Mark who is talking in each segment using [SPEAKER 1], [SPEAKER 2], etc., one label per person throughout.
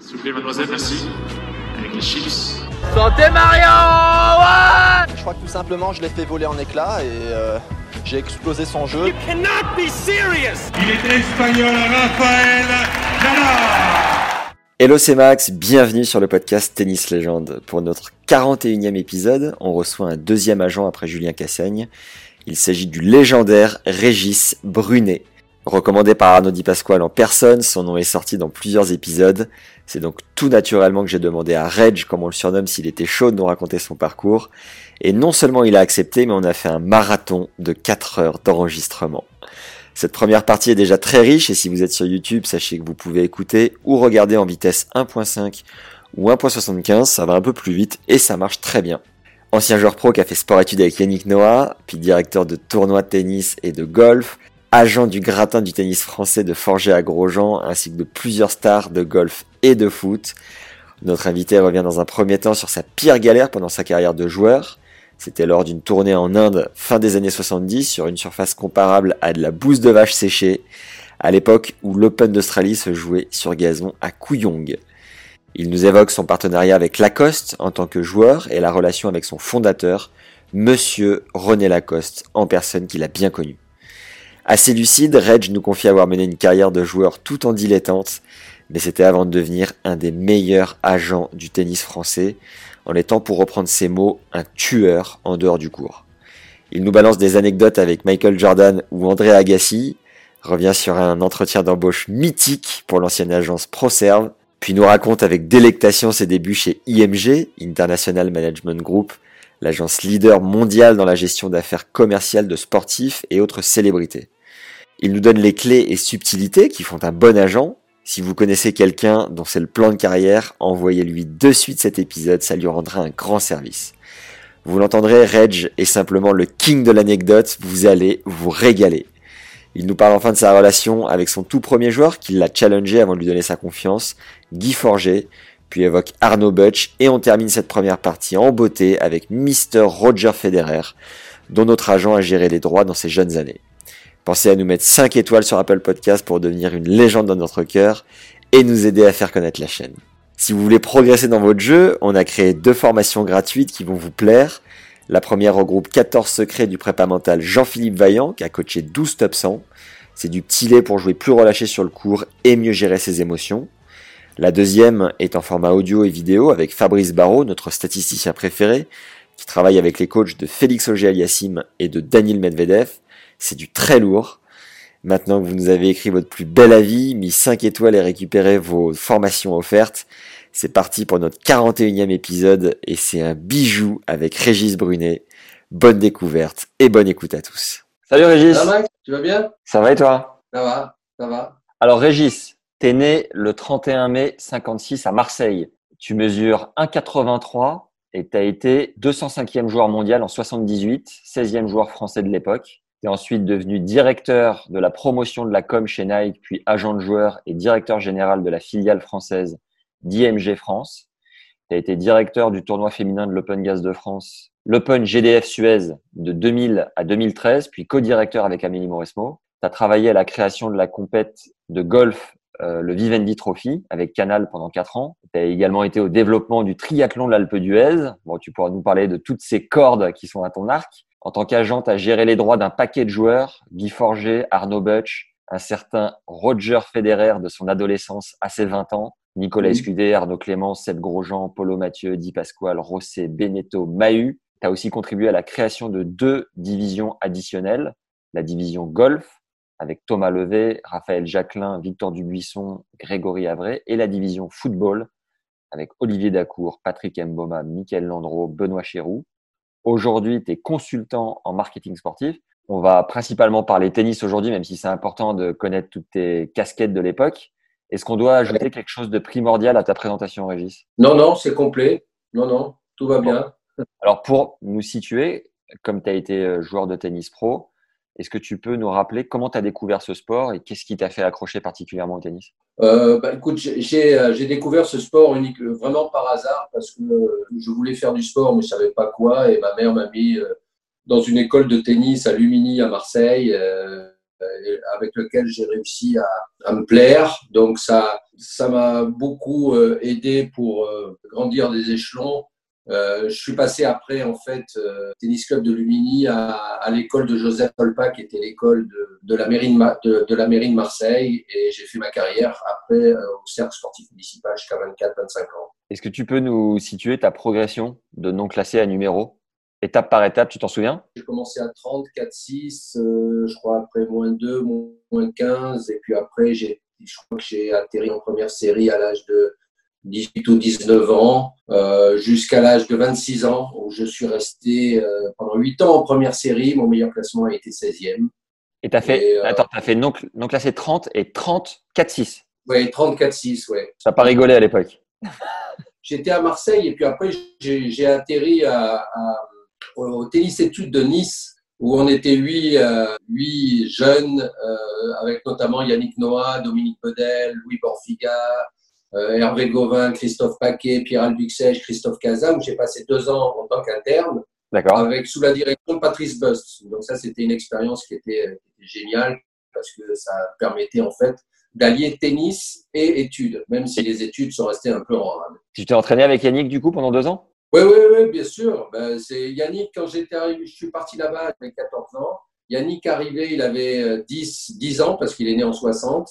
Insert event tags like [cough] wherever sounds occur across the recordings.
[SPEAKER 1] S'il vous plaît, mademoiselle, merci. Avec les chips.
[SPEAKER 2] Santé Mario ouais
[SPEAKER 3] Je crois que tout simplement, je l'ai fait voler en éclats et euh, j'ai explosé son jeu.
[SPEAKER 2] cannot be serious
[SPEAKER 4] Il est espagnol, Raphaël Nadal
[SPEAKER 5] Hello, c'est Max, bienvenue sur le podcast Tennis Légende. Pour notre 41e épisode, on reçoit un deuxième agent après Julien Cassaigne. Il s'agit du légendaire Régis Brunet. Recommandé par Arnaud Di Pasquale en personne, son nom est sorti dans plusieurs épisodes. C'est donc tout naturellement que j'ai demandé à Reg, comme on le surnomme, s'il était chaud de nous raconter son parcours. Et non seulement il a accepté, mais on a fait un marathon de 4 heures d'enregistrement. Cette première partie est déjà très riche et si vous êtes sur YouTube, sachez que vous pouvez écouter ou regarder en vitesse 1.5 ou 1.75, ça va un peu plus vite et ça marche très bien. Ancien joueur pro qui a fait sport-études avec Yannick Noah, puis directeur de tournois de tennis et de golf, agent du gratin du tennis français de Forger à Grosjean, ainsi que de plusieurs stars de golf et de foot. Notre invité revient dans un premier temps sur sa pire galère pendant sa carrière de joueur. C'était lors d'une tournée en Inde fin des années 70 sur une surface comparable à de la bouse de vache séchée, à l'époque où l'Open d'Australie se jouait sur gazon à Kooyong. Il nous évoque son partenariat avec Lacoste en tant que joueur et la relation avec son fondateur, Monsieur René Lacoste, en personne qu'il a bien connu. Assez lucide, Reg nous confie avoir mené une carrière de joueur tout en dilettante, mais c'était avant de devenir un des meilleurs agents du tennis français, en étant, pour reprendre ses mots, un tueur en dehors du cours. Il nous balance des anecdotes avec Michael Jordan ou André Agassi, revient sur un entretien d'embauche mythique pour l'ancienne agence ProServe, puis nous raconte avec délectation ses débuts chez IMG, International Management Group, l'agence leader mondiale dans la gestion d'affaires commerciales de sportifs et autres célébrités. Il nous donne les clés et subtilités qui font un bon agent. Si vous connaissez quelqu'un dont c'est le plan de carrière, envoyez-lui de suite cet épisode, ça lui rendra un grand service. Vous l'entendrez, Reg est simplement le king de l'anecdote, vous allez vous régaler. Il nous parle enfin de sa relation avec son tout premier joueur qui l'a challengé avant de lui donner sa confiance, Guy Forger, puis évoque Arnaud Butch et on termine cette première partie en beauté avec Mr. Roger Federer, dont notre agent a géré les droits dans ses jeunes années. Pensez à nous mettre 5 étoiles sur Apple Podcast pour devenir une légende dans notre cœur et nous aider à faire connaître la chaîne. Si vous voulez progresser dans votre jeu, on a créé deux formations gratuites qui vont vous plaire. La première regroupe 14 secrets du prépa mental Jean-Philippe Vaillant qui a coaché 12 top 100. C'est du petit lait pour jouer plus relâché sur le cours et mieux gérer ses émotions. La deuxième est en format audio et vidéo avec Fabrice Barrault, notre statisticien préféré, qui travaille avec les coachs de Félix Auger-Aliassime et de Daniel Medvedev. C'est du très lourd. Maintenant que vous nous avez écrit votre plus bel avis, mis 5 étoiles et récupéré vos formations offertes, c'est parti pour notre 41e épisode et c'est un bijou avec Régis Brunet. Bonne découverte et bonne écoute à tous. Salut Régis.
[SPEAKER 6] Ça va, Max Tu vas bien?
[SPEAKER 5] Ça va et toi?
[SPEAKER 6] Ça va, ça va.
[SPEAKER 5] Alors Régis, t'es né le 31 mai 56 à Marseille. Tu mesures 1,83 et t'as été 205e joueur mondial en 78, 16e joueur français de l'époque. Tu es ensuite devenu directeur de la promotion de la com chez Nike, puis agent de joueur et directeur général de la filiale française d'IMG France. Tu as été directeur du tournoi féminin de l'Open Gaz de France, l'Open GDF Suez de 2000 à 2013, puis co-directeur avec Amélie Mauresmo. Tu as travaillé à la création de la compète de golf, euh, le Vivendi Trophy, avec Canal pendant quatre ans. Tu as également été au développement du triathlon de l'Alpe d'Huez. Bon, tu pourras nous parler de toutes ces cordes qui sont à ton arc. En tant qu'agent, tu as géré les droits d'un paquet de joueurs, Guy Forger, Arnaud Butch, un certain Roger Federer de son adolescence à ses 20 ans, Nicolas Escudé, Arnaud Clément, Seth Grosjean, Polo Mathieu, Di Pasquale, Rosset, Beneteau, Mahu. Tu as aussi contribué à la création de deux divisions additionnelles, la division golf avec Thomas Levé, Raphaël Jacquelin, Victor Dubuisson, Grégory Avray et la division football avec Olivier Dacour, Patrick Mboma, Mickaël Landreau, Benoît Chéroux. Aujourd'hui, tu es consultant en marketing sportif. On va principalement parler tennis aujourd'hui, même si c'est important de connaître toutes tes casquettes de l'époque.
[SPEAKER 7] Est-ce qu'on doit ajouter quelque chose de primordial à ta présentation, Régis?
[SPEAKER 6] Non, non, c'est complet. Non, non, tout va bien.
[SPEAKER 7] Alors, pour nous situer, comme tu as été euh, joueur de tennis pro, est-ce que tu peux nous rappeler comment tu as découvert ce sport et qu'est-ce qui t'a fait accrocher particulièrement au tennis?
[SPEAKER 6] Euh, bah, Écoute, j'ai découvert ce sport unique, vraiment par hasard parce que je voulais faire du sport mais je savais pas quoi et ma mère m'a mis dans une école de tennis à Lumini à Marseille. Euh, avec lequel j'ai réussi à, me plaire. Donc ça, m'a beaucoup euh, aidé pour euh, grandir des échelons. Euh, je suis passé après en fait euh, tennis club de Lumini à, à l'école de Joseph Tolpa qui était l'école de, de, la mairie de, de, de, la mairie de Marseille. Et j'ai fait ma carrière après au cercle sportif municipal jusqu'à 24-25 ans.
[SPEAKER 7] Est-ce que tu peux nous situer ta progression de non classé à numéro étape par étape, tu t'en souviens?
[SPEAKER 6] J'ai commencé à 30, 4, 6, euh, je crois après moins 2, moins 15, et puis après, j'ai, je crois que j'ai atterri en première série à l'âge de 18 ou 19 ans, euh, jusqu'à l'âge de 26 ans, où je suis resté euh, pendant 8 ans en première série. Mon meilleur classement a été 16e.
[SPEAKER 7] Et tu as fait, et, euh, attends, as fait non, non classé 30 et 30, 4, 6
[SPEAKER 6] Oui, 30, 4, 6, ouais.
[SPEAKER 7] Ça n'a pas rigolé à l'époque. [laughs]
[SPEAKER 6] J'étais à Marseille et puis après, j'ai, atterri à, à au tennis études de Nice, où on était huit, euh, huit jeunes, euh, avec notamment Yannick Noah, Dominique Bedel, Louis Borfiga, Hervé Gauvin, Christophe Paquet, Pierre Albuxège, Christophe Casa, où j'ai passé deux ans en tant qu'interne, avec sous la direction de Patrice Bust. Donc ça, c'était une expérience qui était, qui était géniale parce que ça permettait en fait d'allier tennis et études, même si les études sont restées un peu en rade.
[SPEAKER 7] Tu t'es entraîné avec Yannick du coup pendant deux ans?
[SPEAKER 6] Oui, oui, oui, bien sûr. Ben, c'est Yannick, quand j'étais arrivé, je suis parti là-bas, j'avais 14 ans. Yannick arrivé, il avait 10, euh, 10 ans parce qu'il est né en 60.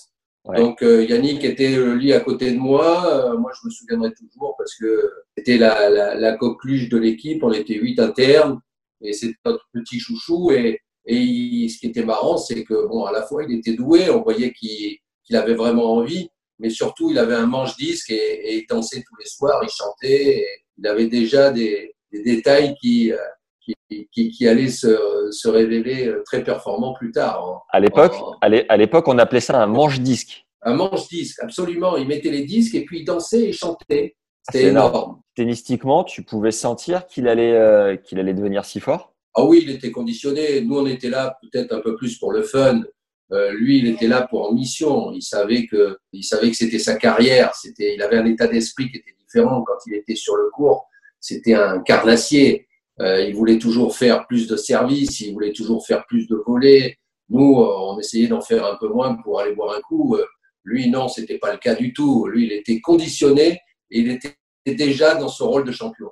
[SPEAKER 6] Donc euh, Yannick était euh, lui à côté de moi. Euh, moi, je me souviendrai toujours parce que c'était la, la, la coqueluche de l'équipe. On était huit internes et c'était notre petit chouchou. Et, et il, ce qui était marrant, c'est que bon, à la fois, il était doué. On voyait qu'il qu avait vraiment envie, mais surtout, il avait un manche-disque et, et, il dansait tous les soirs. Il chantait. Il avait déjà des, des détails qui, qui, qui, qui, allaient se, se, révéler très performants plus tard.
[SPEAKER 7] À l'époque, à l'époque, on appelait ça un manche-disque.
[SPEAKER 6] Un manche-disque, absolument. Il mettait les disques et puis il dansait et chantait. C'était énorme. énorme.
[SPEAKER 7] Tennistiquement, tu pouvais sentir qu'il allait, euh, qu'il allait devenir si fort?
[SPEAKER 6] Ah oui, il était conditionné. Nous, on était là peut-être un peu plus pour le fun. Euh, lui, il était là pour en mission. Il savait que, il savait que c'était sa carrière. C'était, il avait un état d'esprit qui était différent quand il était sur le court. C'était un carnassier. Euh, il voulait toujours faire plus de services, il voulait toujours faire plus de volets. Nous, euh, on essayait d'en faire un peu moins pour aller boire un coup. Euh, lui, non, c'était pas le cas du tout. Lui, il était conditionné et il était déjà dans ce rôle de champion.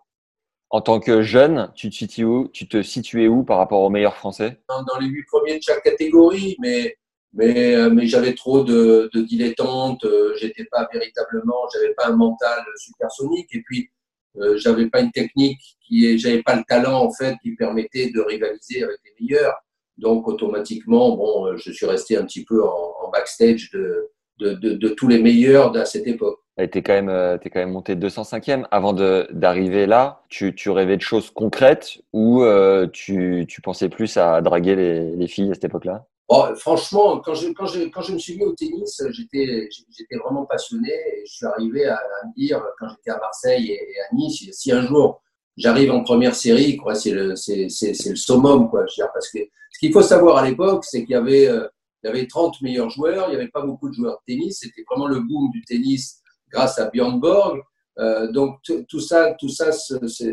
[SPEAKER 7] En tant que jeune, tu te situais où, tu te situais où par rapport aux meilleurs Français?
[SPEAKER 6] Dans, les huit premiers de chaque catégorie, mais mais, euh, mais j'avais trop de, de dilettantes, j'étais pas véritablement, j'avais pas un mental supersonique et puis euh, j'avais pas une technique qui, j'avais pas le talent en fait qui permettait de rivaliser avec les meilleurs. Donc automatiquement, bon, euh, je suis resté un petit peu en, backstage de, de, de, tous les meilleurs à cette époque.
[SPEAKER 7] Tu es quand même, es quand même monté 205e. Avant d'arriver là, tu, tu rêvais de choses concrètes ou euh, tu, tu pensais plus à draguer les filles à cette époque-là?
[SPEAKER 6] Oh, franchement, quand je, quand, je, quand je me suis mis au tennis, j'étais, j'étais vraiment passionné et je suis arrivé à, à me dire, quand j'étais à Marseille et, à Nice, si un jour j'arrive en première série, quoi, c'est le, c'est, c'est, le summum, quoi. Je veux dire, parce que ce qu'il faut savoir à l'époque, c'est qu'il y avait, euh, il y avait 30 meilleurs joueurs, il n'y avait pas beaucoup de joueurs de tennis, c'était vraiment le boom du tennis grâce à Björn Borg. Euh, donc tout ça, tout ça se, se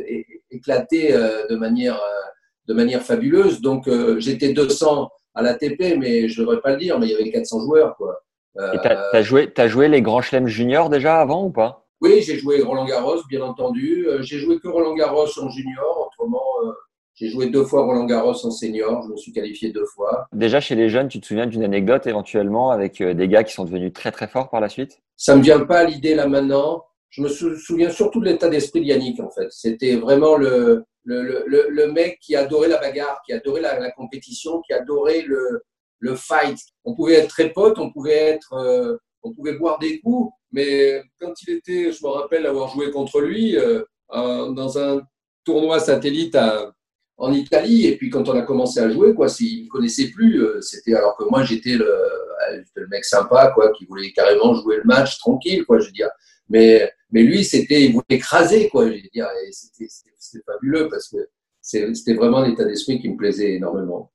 [SPEAKER 6] éclatait euh, de manière, euh, de manière fabuleuse. Donc euh, j'étais 200 à l'ATP, mais je ne devrais pas le dire, mais il y avait 400 joueurs. Quoi.
[SPEAKER 7] Euh, Et tu as, as, joué, as joué les grands chelems juniors déjà avant ou pas?
[SPEAKER 6] Oui, j'ai joué Roland Garros, bien entendu. Euh, j'ai joué que Roland Garros en junior, autrement, euh, j'ai joué deux fois Roland Garros en senior, je me suis qualifié deux fois.
[SPEAKER 7] Déjà chez les jeunes, tu te souviens d'une anecdote éventuellement avec euh, des gars qui sont devenus très très forts par la suite?
[SPEAKER 6] Ça ne me vient pas à l'idée là maintenant. Je me souviens surtout de l'état d'esprit de Yannick en fait. C'était vraiment le, le, le, le, mec qui adorait la bagarre, qui adorait la, compétition, qui adorait le, le fight. On pouvait être très potes, on pouvait être, euh, on pouvait boire des coups, mais quand il était, je me rappelle avoir joué contre lui euh, dans un tournoi satellite en Italie. Et puis quand on a commencé à jouer, quoi, il ne connaissait plus. C'était alors que moi j'étais le, mec sympa, quoi, qui voulait carrément jouer le match tranquille, quoi. Je veux. Mais mais lui, c'était, il voulait écraser, quoi. Je veux fabuleux parce que c'était vraiment un état d'esprit qui me plaisait énormément.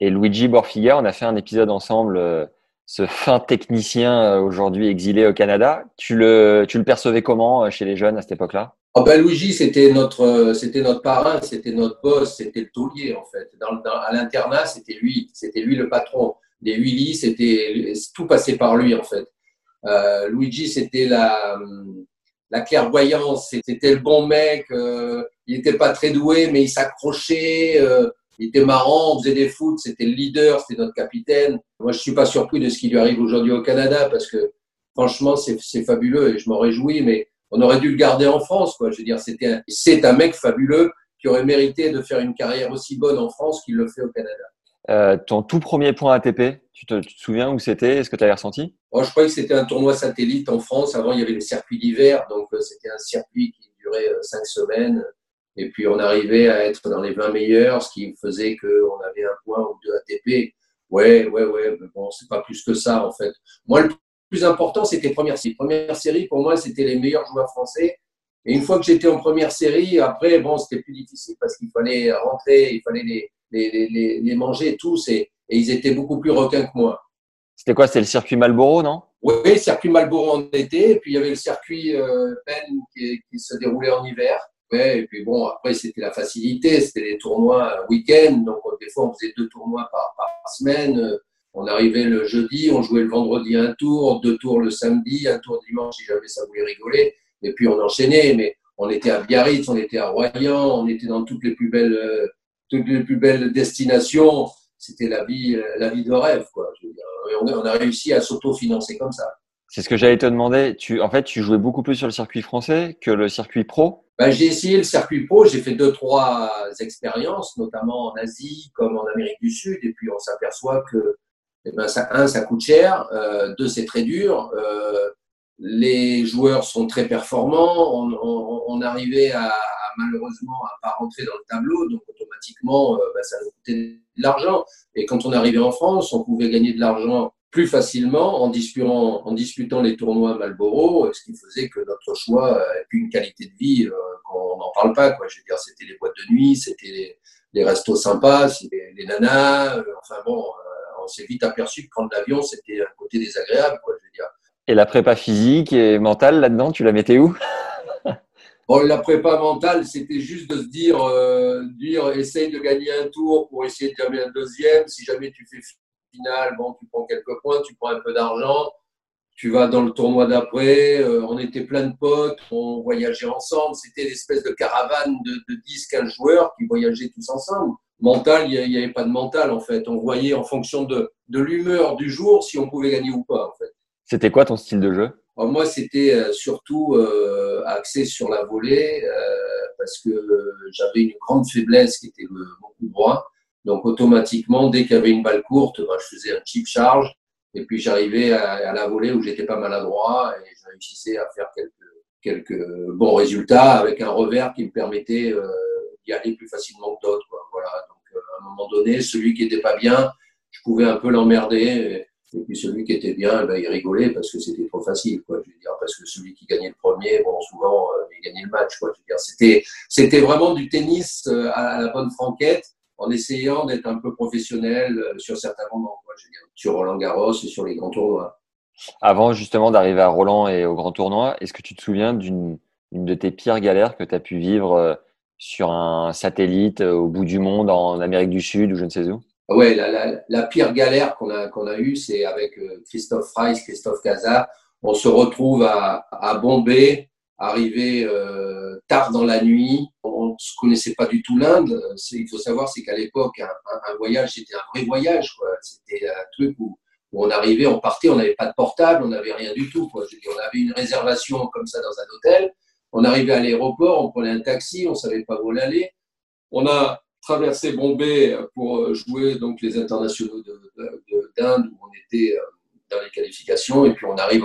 [SPEAKER 7] Et Luigi Borfiga, on a fait un épisode ensemble, euh, ce fin technicien euh, aujourd'hui exilé au Canada. Tu le, tu le percevais comment euh, chez les jeunes à cette époque-là?
[SPEAKER 6] Oh ben Luigi, c'était notre, c'était notre parrain, c'était notre boss, c'était le taulier en fait. Dans, à l'internat, c'était lui, c'était lui le patron. Les huit lits, c'était tout passait par lui en fait. Luigi, c'était la, la clairvoyance, c'était le bon mec. Euh, il n'était pas très doué, mais il s'accrochait. Euh, il était marrant, on faisait des foot, c'était le leader, c'était notre capitaine. Moi, je suis pas surpris de ce qui lui arrive aujourd'hui au Canada parce que franchement, c'est fabuleux et je m'en réjouis, mais on aurait dû le garder en France. Quoi. Je veux dire, c'était c'est un mec fabuleux qui aurait mérité de faire une carrière aussi bonne en France qu'il le fait au Canada.
[SPEAKER 7] Euh, ton tout premier point ATP, tu te, souviens où c'était? Est-ce que tu avais ressenti?
[SPEAKER 6] Oh, Je croyais que c'était un tournoi satellite en France. Avant, il y avait le circuit d'hiver, donc euh, c'était un circuit qui durait euh, cinq semaines. Et puis, on arrivait à être dans les 20 meilleurs, ce qui faisait qu'on avait un point ou deux ATP. Ouais, ouais, ouais, mais bon, c'est pas plus que ça, en fait. Moi, le plus important, c'était première série. Première série, pour moi, c'était les meilleurs joueurs français. Et une fois que j'étais en première série, après, bon, c'était plus difficile parce qu'il fallait rentrer, il fallait les, les, les, les manger tous et, et, ils étaient beaucoup plus requins que moi.
[SPEAKER 7] C'était quoi C'était le circuit Malboro, non?
[SPEAKER 6] Oui, le circuit Malboro en été, et puis il y avait le circuit euh, qui, qui, se déroulait en hiver. Ouais, et puis bon, après c'était la facilité, c'était les tournois week-end, donc des fois on faisait deux tournois par, par semaine. On arrivait le jeudi, on jouait le vendredi un tour, deux tours le samedi, un tour dimanche si jamais ça voulait rigoler, et puis on enchaînait. Mais on était à Biarritz, on était à Royan, on était dans toutes les plus belles euh, toutes les plus belles destinations. C'était la vie, la vie de rêve, quoi. on, a réussi à s'autofinancer comme ça.
[SPEAKER 7] C'est ce que j'allais te demander. Tu, en fait, tu jouais beaucoup plus sur le circuit français que le circuit pro
[SPEAKER 6] ben, J'ai essayé le circuit pro. J'ai fait deux, trois expériences, notamment en Asie comme en Amérique du Sud. Et puis, on s'aperçoit que, eh ben, ça, un, ça coûte cher. Euh, deux, c'est très dur. Euh, les joueurs sont très performants. On, on, on arrivait à, malheureusement à pas rentrer dans le tableau, donc automatiquement, euh, bah, ça nous coûtait de l'argent. Et quand on arrivait en France, on pouvait gagner de l'argent plus facilement en disputant, en disputant les tournois Malboro, ce qui faisait que notre choix et puis une qualité de vie euh, qu'on n'en parle pas. Quoi. Je veux dire, c'était les boîtes de nuit, c'était les, les, restos sympas, c'était les nanas. Euh, enfin bon, on s'est vite aperçu que prendre l'avion, c'était un côté désagréable. Quoi, je veux dire.
[SPEAKER 7] Et la prépa physique et mentale là-dedans, tu la mettais où?
[SPEAKER 6] Bon, la prépa mentale, c'était juste de se dire, euh, essaye de gagner un tour pour essayer de gagner un deuxième. Si jamais tu fais finale, bon, tu prends quelques points, tu prends un peu d'argent, tu vas dans le tournoi d'après. Euh, on était plein de potes, on voyageait ensemble. C'était l'espèce de caravane de, de 10-15 joueurs qui voyageaient tous ensemble. Mental, il n'y avait pas de mental en fait. On voyait en fonction de, de l'humeur du jour si on pouvait gagner ou pas en fait.
[SPEAKER 7] C'était quoi ton style de jeu?
[SPEAKER 6] Moi, c'était euh, surtout euh, axé sur la volée euh, parce que j'avais une grande faiblesse qui était mon coup droit. Donc, automatiquement, dès qu'il y avait une balle courte, bah, je faisais un chip charge et puis j'arrivais à, la volée où j'étais pas maladroit et je réussissais à faire quelques, bons résultats avec un revers qui me permettait d'y aller plus facilement que d'autres. Voilà. Donc, à un moment donné, celui qui était pas bien, je pouvais un peu l'emmerder. Et puis celui qui était bien, ben, il rigolait parce que c'était trop facile, quoi. Je veux dire, parce que celui qui gagnait le premier, bon, souvent, euh, il gagnait le match, quoi. Je veux dire, c'était, c'était vraiment du tennis euh, à la bonne franquette, en essayant d'être un peu professionnel euh, sur certains moments, quoi. Sur Roland Garros et sur les grands tournois.
[SPEAKER 7] Avant justement d'arriver à Roland et au grand tournoi, est-ce que tu te souviens d'une une de tes pires galères que tu as pu vivre sur un satellite au bout du monde en Amérique du Sud ou je ne sais où?
[SPEAKER 6] Ouais, la, la, la, pire galère qu'on a, qu'on a eue, c'est avec euh, Christophe Freiss, Christophe Casa. On se retrouve à, à Bombay, arrivé euh, tard dans la nuit. On ne se connaissait pas du tout l'Inde. Il faut savoir, c'est qu'à l'époque, un, un, voyage, c'était un vrai voyage. C'était un truc où, où, on arrivait, on partait, on n'avait pas de portable, on n'avait rien du tout. Quoi. Je dire, on avait une réservation comme ça dans un hôtel. On arrivait à l'aéroport, on prenait un taxi, on savait pas où l'aller. On a traversé Bombay pour jouer donc les internationaux d'Inde où on était euh, dans les qualifications et puis on arrive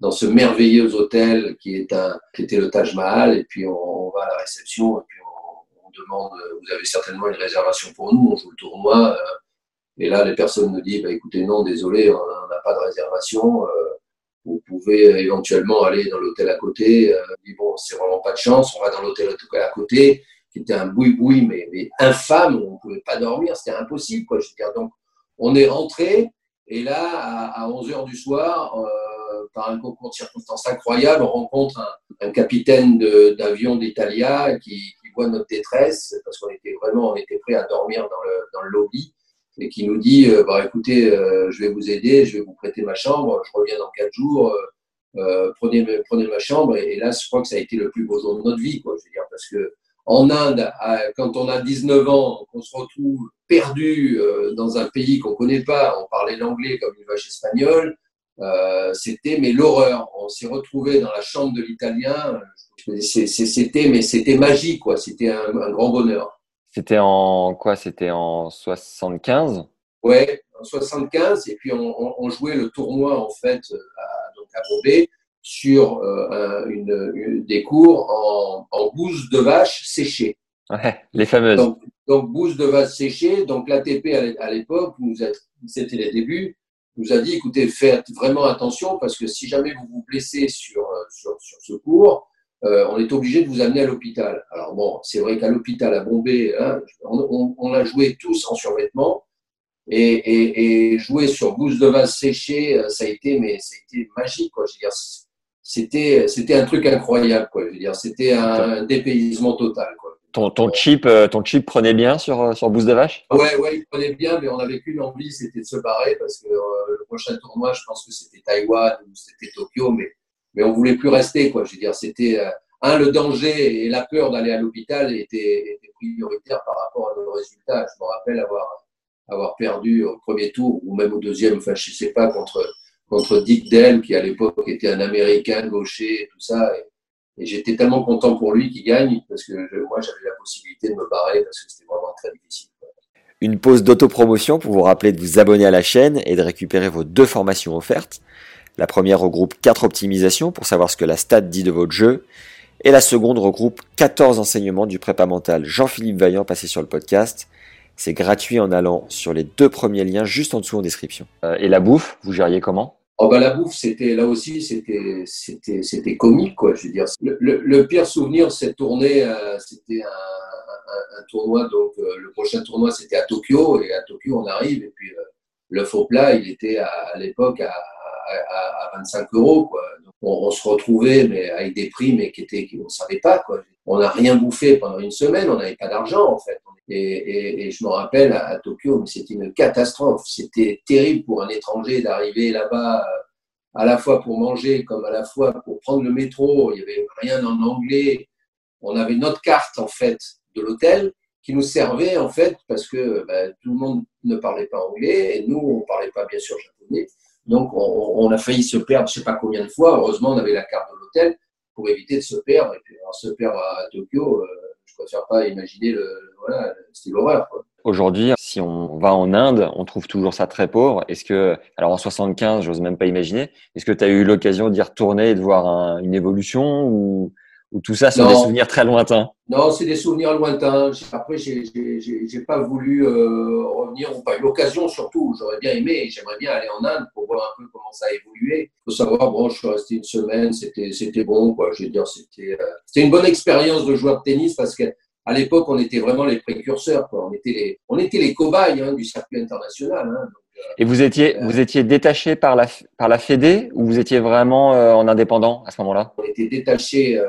[SPEAKER 6] dans ce merveilleux hôtel qui, est un, qui était le Taj Mahal et puis on, va à la réception et puis on, demande, vous avez certainement une réservation pour nous, on joue le tournoi. et là, les personnes me disent, bah, écoutez, non, désolé, on n'a pas de réservation. vous pouvez éventuellement aller dans l'hôtel à côté. Euh, bon, c'est vraiment pas de chance, on va dans l'hôtel à côté, qui était un boui-boui, mais, mais infâme, on ne pouvait pas dormir, c'était impossible. Quoi. Je veux dire, donc, on est rentré, et là, à, 11 h du soir, euh, par un concours de circonstances incroyables, on rencontre un, capitaine d'avion d'Italia qui, qui, voit notre détresse, parce qu'on était vraiment on était prêt à dormir dans le, dans le lobby, et qui nous dit euh, bah, écoutez, euh, je vais vous aider, je vais vous prêter ma chambre, je reviens dans quatre jours, prenez, prenez ma chambre. Et, là, je crois que ça a été le plus beau jour de notre vie, quoi, je veux dire, parce que en Inde, quand on a 19 ans, qu'on se retrouve perdu euh, dans un pays qu'on connaît pas, on parlait l'anglais comme une vache espagnole, euh, c'était mais l'horreur. On s'est retrouvé dans la chambre de l'Italien. C'était mais c'était magique quoi. C'était un, grand bonheur.
[SPEAKER 7] C'était en quoi? C'était en 75
[SPEAKER 6] Ouais, en 75. Et puis on, jouait le tournoi en fait à, donc à Bombay sur euh, une, des cours en, en bouse de vache séchée.
[SPEAKER 7] Ouais, les fameuses.
[SPEAKER 6] Donc, donc bouse de vache séchée. Donc l'ATP à l'époque, c'était les débuts, nous a dit écoutez, faites vraiment attention parce que si jamais vous vous blessez sur, euh, sur, sur ce cours, euh, on est obligé de vous amener à l'hôpital. Alors bon, c'est vrai qu'à l'hôpital à Bombay, hein, on, on, a joué tous en survêtement. Et, et, et jouer sur bouse de vase séchée, ça a été, mais ça a été magique. Quoi. Je veux dire, c'était c'était un truc incroyable quoi je veux dire. C'était un dépaysement total quoi.
[SPEAKER 7] Ton, ton chip euh, ton chip prenait bien sur euh, sur Boost de Vache
[SPEAKER 6] ouais ouais il prenait bien mais on avait qu'une envie c'était de se barrer parce que euh, le prochain tournoi je pense que c'était Taïwan ou c'était Tokyo mais mais on voulait plus rester quoi. Je veux dire c'était un le danger et la peur d'aller à l'hôpital était, était prioritaire par rapport à nos résultats. Je me rappelle avoir avoir perdu au premier tour ou même au deuxième enfin je sais pas contre contre Dick Dell, qui à l'époque était un Américain gaucher et tout ça. Et, j'étais tellement content pour lui qu'il gagne, parce que moi, j'avais la possibilité de me barrer, parce que c'était vraiment très difficile.
[SPEAKER 7] Une pause d'autopromotion pour vous rappeler de vous abonner à la chaîne et de récupérer vos deux formations offertes. La première regroupe 4 optimisations pour savoir ce que la stat dit de votre jeu. Et la seconde regroupe 14 enseignements du prépa mental Jean-Philippe Vaillant passé sur le podcast. C'est gratuit en allant sur les deux premiers liens juste en dessous en description. Euh, et la bouffe, vous gériez comment?
[SPEAKER 6] Oh bah la bouffe, c'était là aussi, c'était c'était c'était comique quoi. Je veux dire, le, pire souvenir cette tournée, euh, c'était un, tournoi. Donc euh, le prochain tournoi, c'était à Tokyo et à Tokyo on arrive et puis le faux plat, il était à, l'époque à, à, 25 euros quoi. Donc, on, se retrouvait mais avec des prix mais qui étaient, on savait pas quoi. On n'a rien bouffé pendant une semaine, on n'avait pas d'argent en fait. Et, je me rappelle à, Tokyo, c'était une catastrophe. C'était terrible pour un étranger d'arriver là-bas euh, à la fois pour manger comme à la fois pour prendre le métro. Il n'y avait rien en anglais. On avait notre carte en fait de l'hôtel qui nous servait en fait parce que ben, tout le monde ne parlait pas anglais et nous on parlait pas bien sûr japonais. Donc on, a failli se perdre, je sais pas combien de fois. Heureusement on avait la carte de l'hôtel pour éviter de se perdre. Et puis on se perd à Tokyo. Euh, je préfère pas imaginer le, voilà, c'était l'horreur.
[SPEAKER 7] Aujourd'hui, si on va en Inde, on trouve toujours ça très pauvre. Est-ce que, alors en 75, j'ose même pas imaginer, est-ce que tu as eu l'occasion d'y retourner et de voir une évolution ou, ou tout ça sont des souvenirs très lointains
[SPEAKER 6] Non, c'est des souvenirs lointains. Après, j'ai pas voulu euh, revenir, ou pas eu l'occasion surtout. J'aurais bien aimé, j'aimerais bien aller en Inde pour voir un peu comment ça a évolué. Il faut savoir, bon, je suis resté une semaine, c'était bon, quoi. Je veux dire, c'était euh, une bonne expérience de joueur de tennis parce que à l'époque, on était vraiment les précurseurs. Quoi. On était les, on était les cobayes hein, du circuit international. Hein.
[SPEAKER 7] Euh, et vous étiez, vous étiez détaché par la, par la Fédé ou vous étiez vraiment en indépendant à ce moment-là?
[SPEAKER 6] On était détaché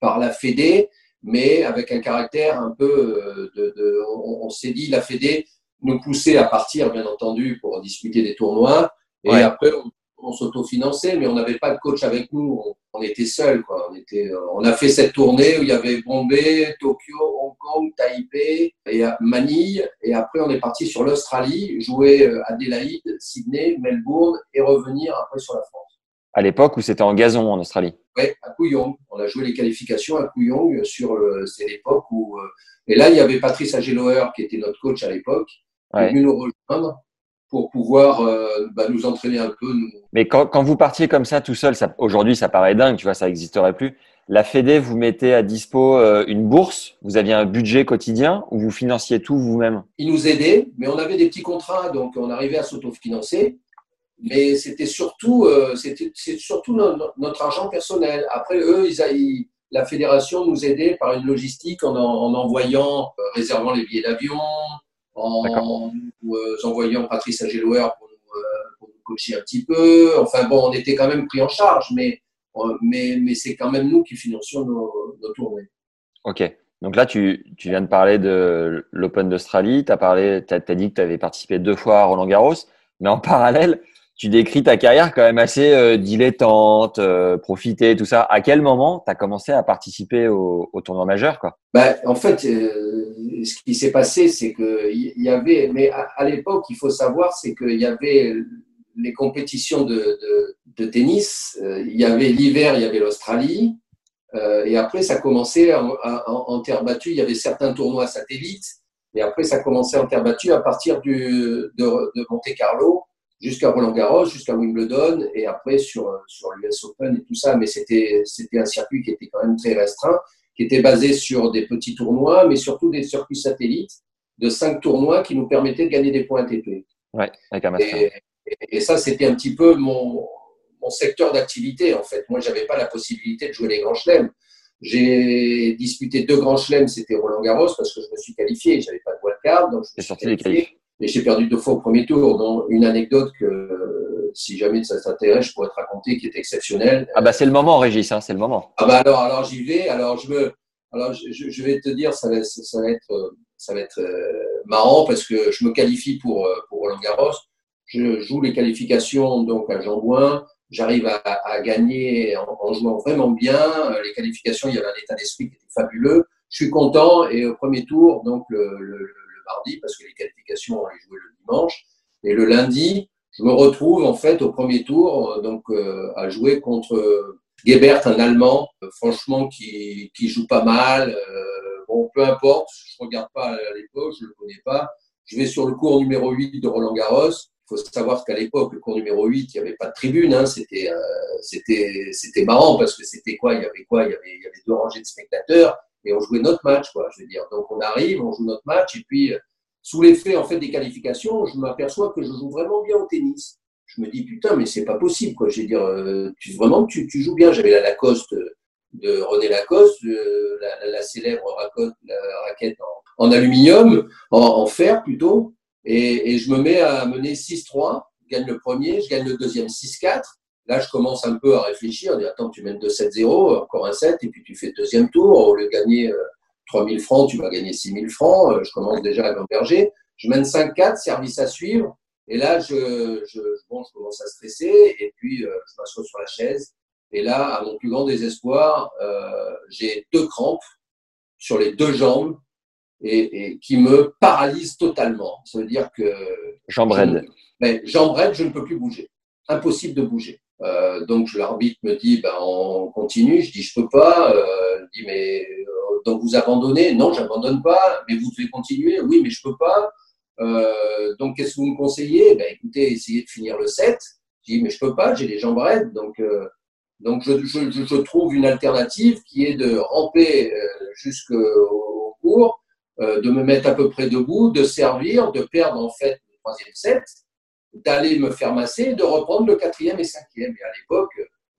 [SPEAKER 6] par la Fédé, mais avec un caractère un peu euh, de. on, s'est dit, la Fédé nous poussait à partir, bien entendu, pour discuter des tournois. Et après, on, on s'autofinançait, mais on n'avait pas de coach avec nous. On, était seuls. Quoi. On, était, euh, on a fait cette tournée où il y avait Bombay, Tokyo, Hong Kong, Taipei et Manille. Et après, on est parti sur l'Australie, jouer euh, Adélaïde, Sydney, Melbourne et revenir après sur la France
[SPEAKER 7] à l'époque où c'était en gazon en Australie.
[SPEAKER 6] Oui, à Kooyong. On a joué les qualifications à Kooyong sur le, c'est l'époque où, euh, et là, il y avait Patrice Ageloer qui était notre coach à l'époque, qui est venu nous rejoindre pour pouvoir euh, bah, nous entraîner un peu.
[SPEAKER 7] Mais quand, quand, vous partiez comme ça tout seul, aujourd'hui, ça paraît dingue, tu vois, ça n'existerait plus. la Fédé vous mettez à dispo euh, une bourse, vous aviez un budget quotidien ou vous financiez tout vous-même?
[SPEAKER 6] Ils nous aidaient, mais on avait des petits contrats, donc on arrivait à s'autofinancer. Mais c'était surtout, euh, c'était surtout notre argent personnel. Après, eux, ils, la fédération nous aidait par une logistique en, en envoyant, euh, réservant les billets d'avion, en envoyant Patrice Agelouer pour, pour, nous coacher un petit peu. Enfin bon, on était quand même pris en charge, mais mais, mais c'est quand même nous qui financions nos, nos tournées.
[SPEAKER 7] Ok. Donc là, tu, tu viens de parler de l'Open d'Australie. Tu as, parlé, as, as dit que tu avais participé deux fois à Roland Garros. Mais en [laughs] parallèle, tu décris ta carrière quand même assez euh, dilettante, euh, profiter, tout ça. À quel moment tu as commencé à participer au, au tournoi majeur quoi?
[SPEAKER 6] Ben, En fait, euh, ce qui s'est passé, c'est qu'il y avait, mais à, à l'époque, il faut savoir, c'est qu'il y avait les compétitions de, de, tennis, euh, il y avait l'hiver, il y avait l'Australie, euh, et après ça commençait en, terre battue, il y avait certains tournois satellites, et après ça commençait en terre battue à partir du, de, de Monte Carlo jusqu'à Roland Garros, jusqu'à Wimbledon, et après sur, sur l'US Open et tout ça, mais c'était un circuit qui était quand même très restreint, qui était basé sur des petits tournois, mais surtout des circuits satellites de cinq tournois qui nous permettaient de gagner des points ATP.
[SPEAKER 7] Ouais, avec un
[SPEAKER 6] et ça, c'était un petit peu mon, mon secteur d'activité, en fait. Moi, j'avais pas la possibilité de jouer les grands chelems. J'ai disputé deux grands chelems, c'était Roland Garros, parce que je me suis qualifié, j'avais pas de wildcard, donc je me suis qualifié. Et j'ai perdu deux fois au premier tour, dont une anecdote que, si jamais ça t'intéresse, je pourrais te raconter, qui est exceptionnelle.
[SPEAKER 7] Ah bah c'est le moment, Régis, hein, c'est le moment.
[SPEAKER 6] Ah bah alors, alors j'y vais. Alors je me, alors je, je, vais te dire, ça va, ça va être, ça va être euh, marrant parce que je me qualifie pour euh, pour Roland Garros je joue les qualifications donc à Jean J'arrive à, à, gagner en, en, jouant vraiment bien. Les qualifications, il y avait un état d'esprit qui était fabuleux. Je suis content et au premier tour, donc le, le mardi, parce que les qualifications, on les jouait le dimanche. Et le lundi, je me retrouve en fait au premier tour donc euh, à jouer contre Gebert, un Allemand, euh, franchement qui qui joue pas mal. Euh, bon, peu importe, je regarde pas à l'époque, je le connais pas. Je vais sur le cours numéro 8 de Roland Garros. Il faut savoir qu'à l'époque, le cours numéro 8, il n'y avait pas de tribune. Hein. C'était, euh, marrant parce que c'était quoi? Il y avait quoi? Il y avait deux rangées de spectateurs et on jouait notre match, quoi. Je veux dire. Donc on arrive, on joue notre match et puis euh, sous l'effet en fait des qualifications, je m'aperçois que je joue vraiment bien au tennis. Je me dis putain, mais c'est pas possible, quoi. Je veux dire, euh, tu, vraiment tu, tu joues bien. J'avais la Lacoste de René Lacoste, la, célèbre raquette, en, aluminium, en, fer plutôt. Et, je me mets à mener 6-3, je gagne le premier, je gagne le deuxième 6-4. Là, je commence un peu à réfléchir, dire, attends, tu mènes 2-7-0, encore un 7, et puis tu fais deuxième tour. Au lieu de gagner 3000 euh, francs, tu vas gagner 6000 francs. Euh, je commence déjà à m'emberger. Je mène 5-4, service à suivre. Et là, je, je, bon, je commence à stresser, et puis euh, je m'assois sur la chaise. Et là, à mon plus grand désespoir, euh, j'ai deux crampes sur les deux jambes et, et, qui me paralyse totalement. Ça veut dire que
[SPEAKER 7] jambes raides.
[SPEAKER 6] Jambes raides, je ne peux plus bouger. Impossible de bouger. Euh, donc l'arbitre me dit ben on continue. Je dis je peux pas. Euh, je dis mais euh, donc vous abandonnez? Non, j'abandonne pas. Mais vous devez continuer? Oui, mais je peux pas. Euh, donc qu'est-ce que vous me conseillez? Ben écoutez, essayez de finir le 7. Je dis mais je peux pas. J'ai les jambes raides. Donc euh, donc je, je, je, trouve une alternative qui est de ramper euh, jusqu'au cours de me mettre à peu près debout, de servir, de perdre en fait le troisième set, d'aller me faire masser, de reprendre le quatrième et cinquième. Et à l'époque,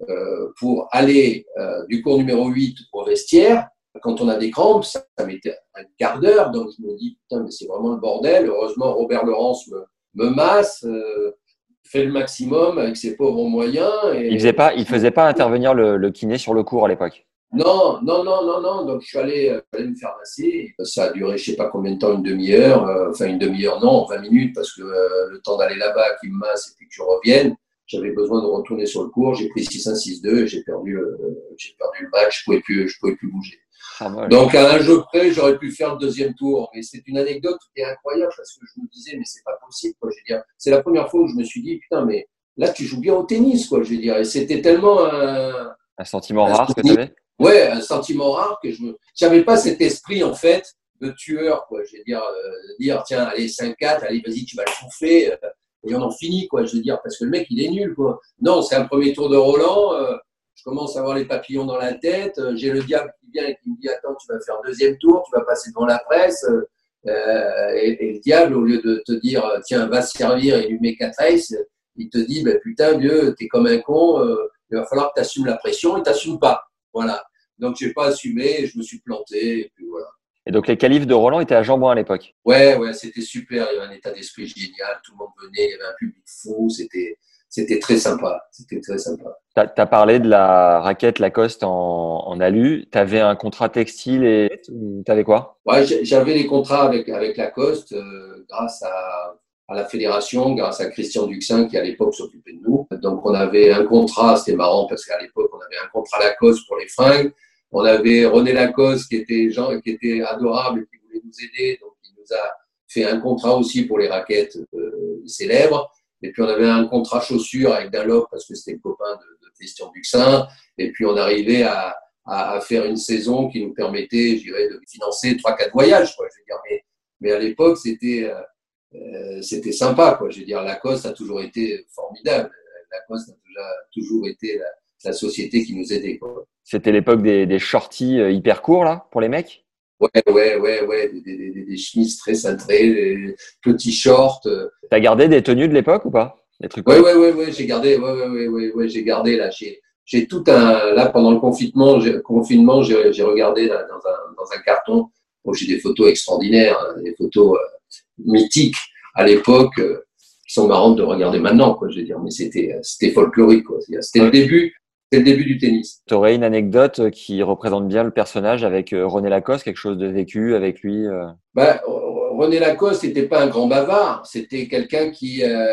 [SPEAKER 6] euh, pour aller euh, du cours numéro 8 au vestiaire, quand on a des crampes, ça, mettait un quart d'heure. Donc je me dis, putain, mais c'est vraiment le bordel. Heureusement, Robert Laurence me, me masse, euh, fait le maximum avec ses pauvres moyens. Et...
[SPEAKER 7] Il faisait pas, faisait pas intervenir le, le kiné sur le cours à l'époque.
[SPEAKER 6] Non, non, non, non, non. Donc, je suis allé, euh, allé me faire masser. Ça a duré, je sais pas combien de temps, une demi-heure. Euh, enfin, une demi-heure, non, 20 minutes, parce que euh, le temps d'aller là-bas, qu'il me masse et puis que tu reviennes, j'avais besoin de retourner sur le cours. J'ai pris 6-1, 6-2 j'ai perdu, j'ai perdu le match. Je pouvais plus, je pouvais plus bouger. Ah, Donc, à un jeu près, j'aurais pu faire le deuxième tour. Mais c'est une anecdote qui est incroyable parce que je me disais, mais c'est pas possible, quoi. Je veux dire, c'est la première fois où je me suis dit, putain, mais là, tu joues bien au tennis, quoi. Je veux dire, et c'était tellement un,
[SPEAKER 7] un sentiment rare que tu avais
[SPEAKER 6] ouais, un sentiment rare que je me, j'avais pas cet esprit en fait de tueur, quoi. Je veux dire, euh, dire tiens, allez 5-4, allez vas-y, tu vas le bouffer, euh, et on en finit, quoi. Je veux dire, parce que le mec il est nul, quoi. Non, c'est un premier tour de Roland. Euh, je commence à avoir les papillons dans la tête. J'ai le diable qui vient et qui me dit Attends, tu vas faire deuxième tour, tu vas passer devant la presse. Euh, et, le diable, au lieu de te dire Tiens, va se servir et lui met quatre aces, il te dit ben, Putain, vieux, t'es comme un con, il va falloir que tu assumes la pression et tu pas. Voilà. Donc, j'ai pas assumé, je me suis planté, et puis voilà.
[SPEAKER 7] Et donc, les qualifs de Roland étaient à Jambon à l'époque
[SPEAKER 6] Ouais, ouais, c'était super. Il y avait un état d'esprit génial. Tout le monde venait, il y avait un public fou. C'était, c'était très sympa. C'était très sympa.
[SPEAKER 7] Tu as, parlé de la raquette Lacoste en, en alu. Tu avais un contrat textile et tu avais quoi?
[SPEAKER 6] Ouais, j'avais les contrats avec, avec Lacoste euh, grâce à, à la fédération, grâce à Christian Duxin qui à l'époque s'occupait de nous. Donc on avait un contrat, c'était marrant parce qu'à l'époque on avait un contrat Lacoste pour les fringues. On avait René Lacoste qui était, genre, qui était adorable et qui voulait nous aider. Donc, il nous a fait un contrat aussi pour les raquettes euh, célèbres. Et puis, on avait un contrat chaussures avec Dunlop parce que c'était le copain de, de Christian Duxin. Et puis, on arrivait à, à, à, faire une saison qui nous permettait, je dirais, de financer trois, quatre voyages. Quoi, je veux dire. Mais, mais à l'époque, c'était, euh, euh c'était sympa. Quoi. Je veux dire, Lacoste a toujours été formidable. Lacoste a toujours été la, la société qui nous aidait.
[SPEAKER 7] C'était l'époque des, des shorties euh, hyper courts, là, pour les mecs?
[SPEAKER 6] Ouais, ouais, ouais, ouais, des, des, des, des chemises très cintrées, des petits shorts. Euh.
[SPEAKER 7] T'as gardé des tenues de l'époque ou pas? Des trucs
[SPEAKER 6] Ouais, ouais, ouais, ouais, j'ai gardé, ouais, ouais, ouais, ouais, ouais j'ai gardé, là, j'ai, j'ai tout un, là, pendant le confinement, j'ai, confinement, j'ai, j'ai regardé là, dans, un, dans un carton, où j'ai des photos extraordinaires, hein, des photos euh, mythiques à l'époque, euh, qui sont marrantes de regarder maintenant, quoi, je veux dire, mais c'était, c'était folklorique, quoi. C'était le début, le début du tennis.
[SPEAKER 7] Tu aurais une anecdote qui représente bien le personnage avec euh, René Lacoste, quelque chose de vécu avec lui euh?
[SPEAKER 6] Ben, René Lacoste n'était pas un grand bavard, c'était quelqu'un qui euh,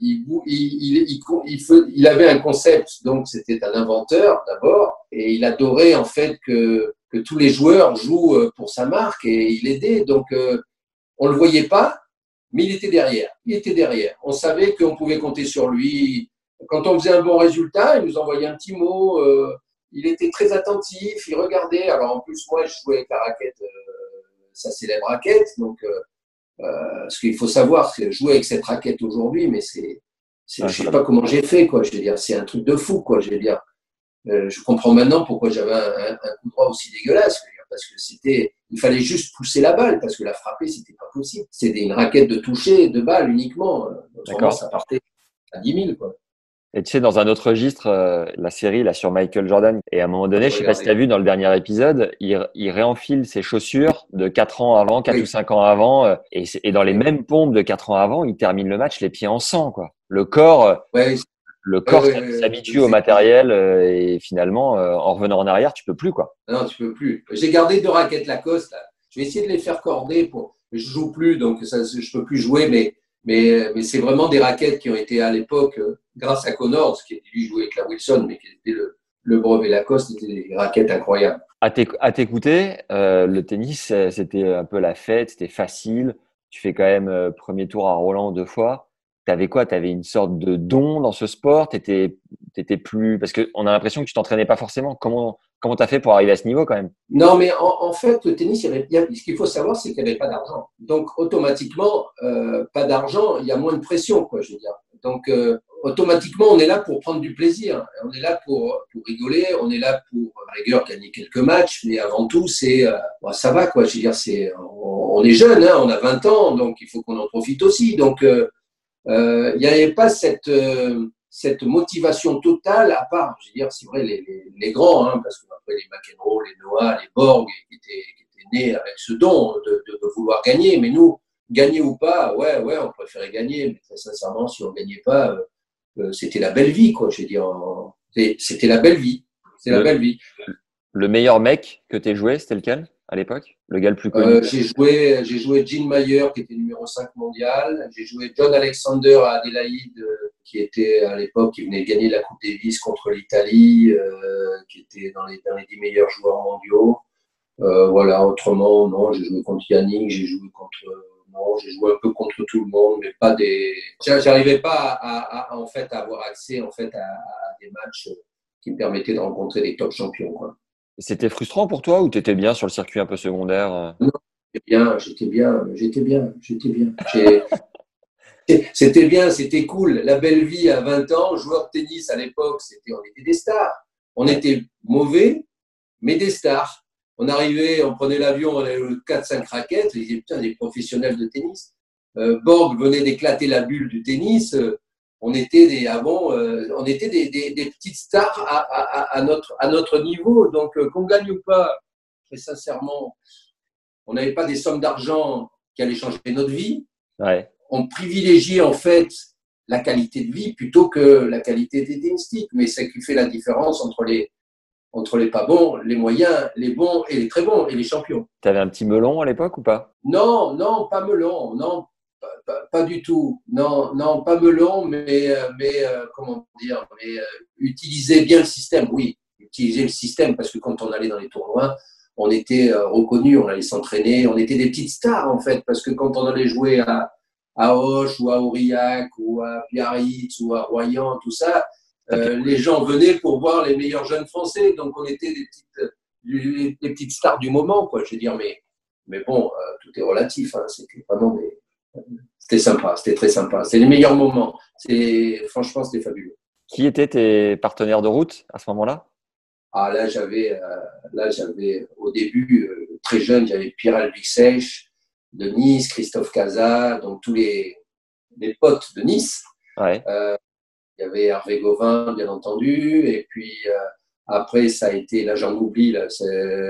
[SPEAKER 6] il, il, il, il, avait un concept, donc c'était un inventeur d'abord, et il adorait en fait que, que tous les joueurs jouent pour sa marque et il aidait. Donc on le voyait pas, mais il était derrière. Il était derrière. On savait qu'on pouvait compter sur lui quand on faisait un bon résultat, il nous envoyait un petit mot. Euh, il était très attentif, il regardait. Alors en plus, moi, je jouais avec la raquette, euh, sa célèbre raquette. Donc, euh, ce qu'il faut savoir, c'est jouer avec cette raquette aujourd'hui, mais c'est, je sais pas comment j'ai fait, quoi. Je veux dire, c'est un truc de fou, quoi. Je veux dire, je comprends maintenant pourquoi j'avais un, coup droit aussi dégueulasse. parce que c'était, il fallait juste pousser la balle, parce que la frapper, c'était pas possible. C'était une raquette de toucher, de balle uniquement. D'accord. Ça partait à 10 000, quoi.
[SPEAKER 7] Et tu sais, dans un autre registre, euh, la série là sur Michael Jordan, et à un moment donné, je sais pas si tu as vu dans le dernier épisode, il, il, réenfile ses chaussures de 4 ans avant, 4 ou 5 ans avant, euh, et, et, dans les mêmes pompes de 4 ans avant, il termine le match les pieds en sang. Quoi. Le corps, euh, le corps s'habitue au matériel et finalement, en revenant en arrière, tu peux plus. quoi.
[SPEAKER 6] Non, tu peux plus. J'ai gardé deux raquettes Lacoste. Là. Je vais essayer de les faire corder. Pour... Je joue plus, donc ça, je peux plus jouer, mais mais, mais c'est vraiment des raquettes qui ont été à l'époque, euh, grâce à Connors, qui lui jouait avec la Wilson, mais qui était le, le brevet Lacoste, c'était des raquettes incroyables.
[SPEAKER 7] À t'écouter, euh, le tennis, c'était un peu la fête, c'était facile. Tu fais quand même euh, premier tour à Roland deux fois. T'avais quoi? T'avais une sorte de don dans ce sport? T'étais étais plus parce qu'on a l'impression que tu t'entraînais pas forcément. Comment Comment tu as fait pour arriver à ce niveau quand même?
[SPEAKER 6] Non, mais en, fait, le tennis, il y avait, ce qu'il faut savoir, c'est qu'il n'y avait pas d'argent. Donc, automatiquement, euh, pas d'argent, il y a moins de pression, quoi, je veux dire. Donc, euh, automatiquement, on est là pour prendre du plaisir. On est là pour, pour rigoler, on est là pour, à rigueur, gagner quelques matchs, mais avant tout, c'est, euh, ça va, quoi. Je veux dire, c'est, on, est jeune, hein, on a 20 ans, donc il faut qu'on en profite aussi. Donc, il n'y avait pas cette cette motivation totale, à part, je veux dire, c'est vrai, les, les, grands, hein, parce que après les McEnroe, les Noah, les Borg, qui étaient, qui étaient nés avec ce don de, de, vouloir gagner, mais nous, gagner ou pas, ouais, ouais, on préférait gagner, mais très sincèrement, si on gagnait pas, euh, euh, c'était la belle vie, quoi, je veux dire, c'était la belle vie, c'est la belle vie.
[SPEAKER 7] Le meilleur mec que tu aies joué, c'était lequel? À l'époque Le gars le plus connu euh,
[SPEAKER 6] J'ai joué, j'ai joué Gene Mayer, qui était numéro 5 mondial. J'ai joué John Alexander à Adélaïde, euh, qui était à l'époque, qui venait gagner la Coupe Davis contre l'Italie, euh, qui était dans les, dans les 10 meilleurs joueurs mondiaux. voilà, autrement, non, j'ai joué contre Yannick, j'ai joué contre. non, j'ai joué un peu contre tout le monde, mais pas des. J'arrivais pas à, en fait, avoir accès en fait, à, des matchs qui me permettaient de rencontrer des top champions.
[SPEAKER 7] C'était frustrant pour toi ou tu étais bien sur le circuit un peu secondaire euh?
[SPEAKER 6] Non, j'étais bien, j'étais bien, j'étais bien, j'étais bien. C'était bien, c'était cool. La belle vie à 20 ans, joueur de tennis à l'époque, c'était, on était des stars. On était mauvais, mais des stars. On arrivait, on prenait l'avion, on avait 4-5 raquettes, ils disaient putain, des professionnels de tennis. Euh, Borg venait d'éclater la bulle du tennis. Euh, on était des avant, euh, on était des, des, des, petites stars à, à, à, notre à notre niveau. Donc qu'on gagne ou pas, très sincèrement, on n'avait pas des sommes d'argent qui allaient changer notre vie.
[SPEAKER 7] Ouais.
[SPEAKER 6] On privilégiait en fait la qualité de vie plutôt que la qualité des tennistiques. Mais c'est qui fait la différence entre les entre les pas bons, les moyens, les bons et les très bons et les champions.
[SPEAKER 7] Tu avais un petit melon à l'époque ou pas?
[SPEAKER 6] Non, non, pas melon, non, pas, du tout. Non, non, pas melon, mais, euh, mais euh, comment dire, mais euh, utiliser bien le système, oui, utiliser le système, parce que quand on allait dans les tournois, on était reconnus, on allait s'entraîner, on était des petites stars en fait, parce que quand on allait jouer à, à Hoche ou à Aurillac ou à Biarritz ou à Royan, tout ça, les gens venaient pour voir les meilleurs jeunes français, donc on était des petites, les, petites stars du moment, quoi. Je veux dire, mais, mais bon, tout est relatif, hein, c'était vraiment des c'était sympa, c'était très sympa. C'est les meilleurs moments. C'est franchement, c'était fabuleux.
[SPEAKER 7] Qui étaient tes partenaires de route à ce moment-là?
[SPEAKER 6] Ah là, j'avais, euh, là, j'avais au début euh, très jeune, j'avais Pierre Albixech de Nice, Christophe Casa, donc tous les, les potes de Nice.
[SPEAKER 7] Ouais.
[SPEAKER 6] Euh, il y avait Hervé Gauvin, bien entendu, et puis après ça a été, là j'en oublie, là,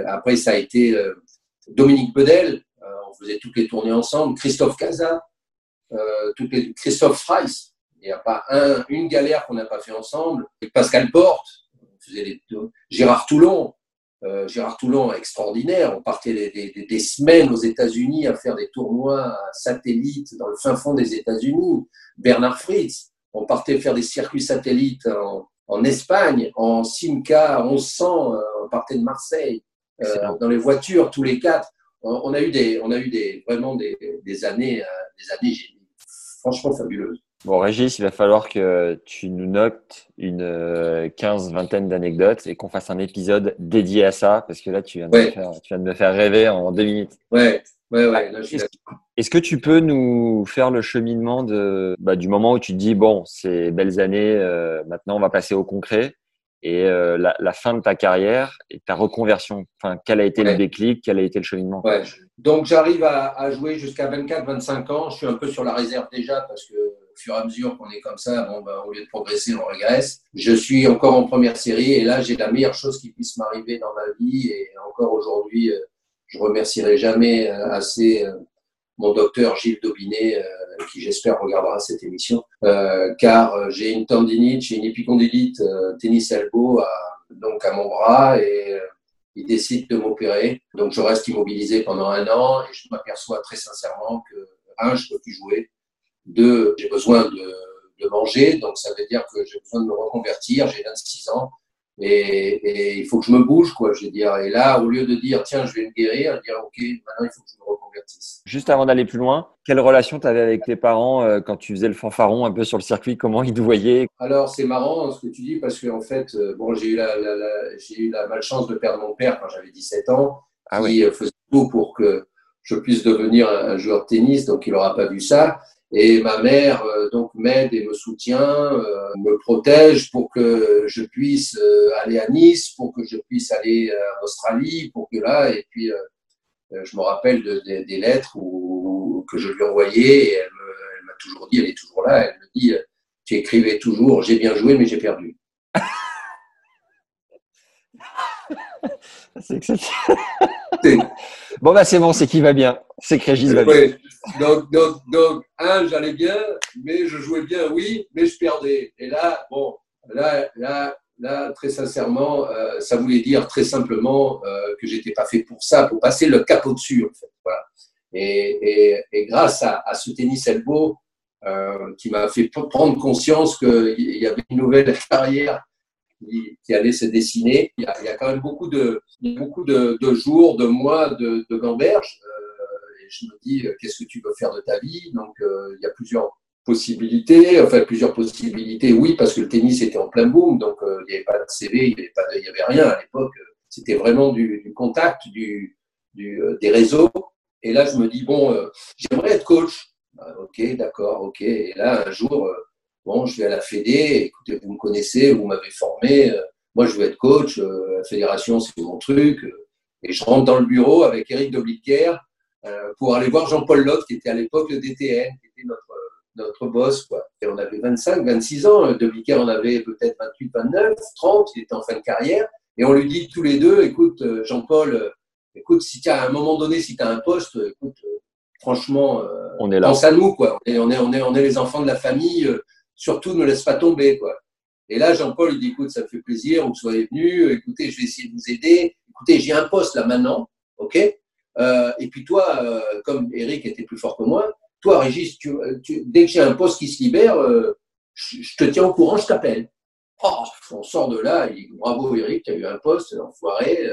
[SPEAKER 6] après ça a été Dominique Bedel, on faisait toutes les tournées ensemble. Christophe Casa, euh, toutes les, Christophe Freiss, il n'y a pas un, une galère qu'on n'a pas fait ensemble. Pascal Porte, on faisait les, Gérard Toulon, euh, Gérard Toulon extraordinaire. On partait des, des, des semaines aux États-Unis à faire des tournois satellites dans le fin fond des États-Unis. Bernard Fritz, on partait faire des circuits satellites en, en Espagne, en Simca 1100, euh, on partait de Marseille, euh, dans les voitures tous les quatre on a eu des, on a eu des, vraiment des, des années, euh, des années franchement fabuleuses.
[SPEAKER 7] Bon, Régis, il va falloir que tu nous notes une euh, quinze, vingtaine d'anecdotes et qu'on fasse un épisode dédié à ça, parce que là, tu viens de, me, faire, tu viens de me faire rêver en deux minutes.
[SPEAKER 6] Ouais, ouais, ouais.
[SPEAKER 7] Est-ce que tu peux nous faire le cheminement de, bah, du moment où tu te dis, bon, ces belles années, euh, maintenant, on va passer au concret? Et euh, la, la, fin de ta carrière et ta reconversion. Enfin, quel a été le déclic, quel a été le cheminement?
[SPEAKER 6] Ouais. Donc, j'arrive à, à, jouer jusqu'à 24-25 ans. Je suis un peu sur la réserve déjà parce que au fur et à mesure qu'on est comme ça, bon, ben, au lieu de progresser, on régresse. Je suis encore en première série et là, j'ai la meilleure chose qui puisse m'arriver dans ma vie. Et encore aujourd'hui, euh, je remercierai jamais euh, assez mon docteur Gilles Daubinet, euh, qui j'espère regardera cette émission, euh, car euh, j'ai une tendinite, j'ai une épicondylite tennis elbow à, donc à mon bras et il décide de m'opérer. Donc je reste immobilisé pendant un an et je m'aperçois très sincèrement que, un, je ne peux plus jouer, deux, j'ai besoin de, manger, donc ça veut dire que j'ai besoin de me reconvertir, j'ai 26 ans. Et, et, il faut que je me bouge, quoi, je veux dire. Et là, au lieu de dire, tiens, je vais me guérir, dire, OK, maintenant, il faut que je me reconvertisse.
[SPEAKER 7] Juste avant d'aller plus loin, quelle relation tu avais avec tes parents euh, quand tu faisais le fanfaron un peu sur le circuit Comment ils te voyaient?
[SPEAKER 6] Alors, c'est marrant ce que tu dis, parce qu'en fait, euh, bon, j'ai eu la, la, la j'ai eu la malchance de perdre mon père quand j'avais 17 ans,
[SPEAKER 7] ah
[SPEAKER 6] qui
[SPEAKER 7] oui.
[SPEAKER 6] Euh, faisait tout pour que je puisse devenir un, joueur de tennis, donc il n'aura pas vu ça. Et ma mère euh, donc m'aide et me soutient, euh, me protège pour que je puisse euh, aller à Nice, pour que je puisse aller en Australie, pour que là, et puis je me rappelle de, de, des lettres où, que je lui envoyais et elle m'a toujours dit, elle est toujours là, elle me dit, tu écrivais toujours, j'ai bien joué mais j'ai perdu. [laughs]
[SPEAKER 7] c'est exceptionnel. bon bah c'est bon, c'est qui va bien, c'est que Régis va
[SPEAKER 6] ouais.
[SPEAKER 7] bien.
[SPEAKER 6] Donc, donc, donc, un, j'allais bien, mais je jouais bien, oui, mais je perdais. Et là, bon, là, là, là, très sincèrement, euh, ça voulait dire très simplement euh, que j'étais pas fait pour ça, pour passer le cap au-dessus, en fait. Voilà. Et, et, et grâce à, à, ce tennis elbow euh, qui m'a fait prendre conscience qu'il y avait une nouvelle carrière qui, qui allait se dessiner, il y, a, il y a quand même beaucoup de, beaucoup de, de jours, de mois de, de gamberge je me dis qu'est-ce que tu veux faire de ta vie? Donc euh, il y a plusieurs possibilités, enfin plusieurs possibilités. Oui, parce que le tennis était en plein boom, donc euh, il n'y avait pas de CV, il n'y avait, avait rien à l'époque. C'était vraiment du, du, contact, du, du euh, des réseaux. Et là, je me dis bon, j'aimerais être coach. Ah, ok, d'accord, ok. Et là, un jour, bon, je vais à la Fédé. Écoutez, vous me connaissez, vous m'avez formé. moi, je veux être coach, la fédération, c'est mon truc. Et je rentre dans le bureau avec Eric Dobliquer pour aller voir Jean-Paul Lotte, qui était à l'époque le DTN, qui était notre, notre boss. Quoi. Et on avait 25, 26 ans. Dobliquer en avait peut-être 28, 29, 30. Il était en fin de carrière. Et on lui dit tous les deux, écoute, Jean-Paul, écoute, si tu as à un moment donné, si tu as un poste, écoute, franchement,
[SPEAKER 7] on est là.
[SPEAKER 6] pense à nous, quoi. Et on est, on est, on est les enfants de la famille. Surtout, ne laisse pas tomber, quoi. Et là, Jean-Paul, il dit, écoute, ça me fait plaisir, vous soyez venu, écoutez, je vais essayer de vous aider. Écoutez, j'ai un poste là maintenant, ok? Euh, Et puis toi, euh, comme Eric était plus fort que moi, toi, Régis, tu, dès que j'ai un poste qui se libère, euh, je, te tiens au courant, je t'appelle. Oh, on sort de là, il dit, bravo Eric, tu as eu un poste, enfoiré.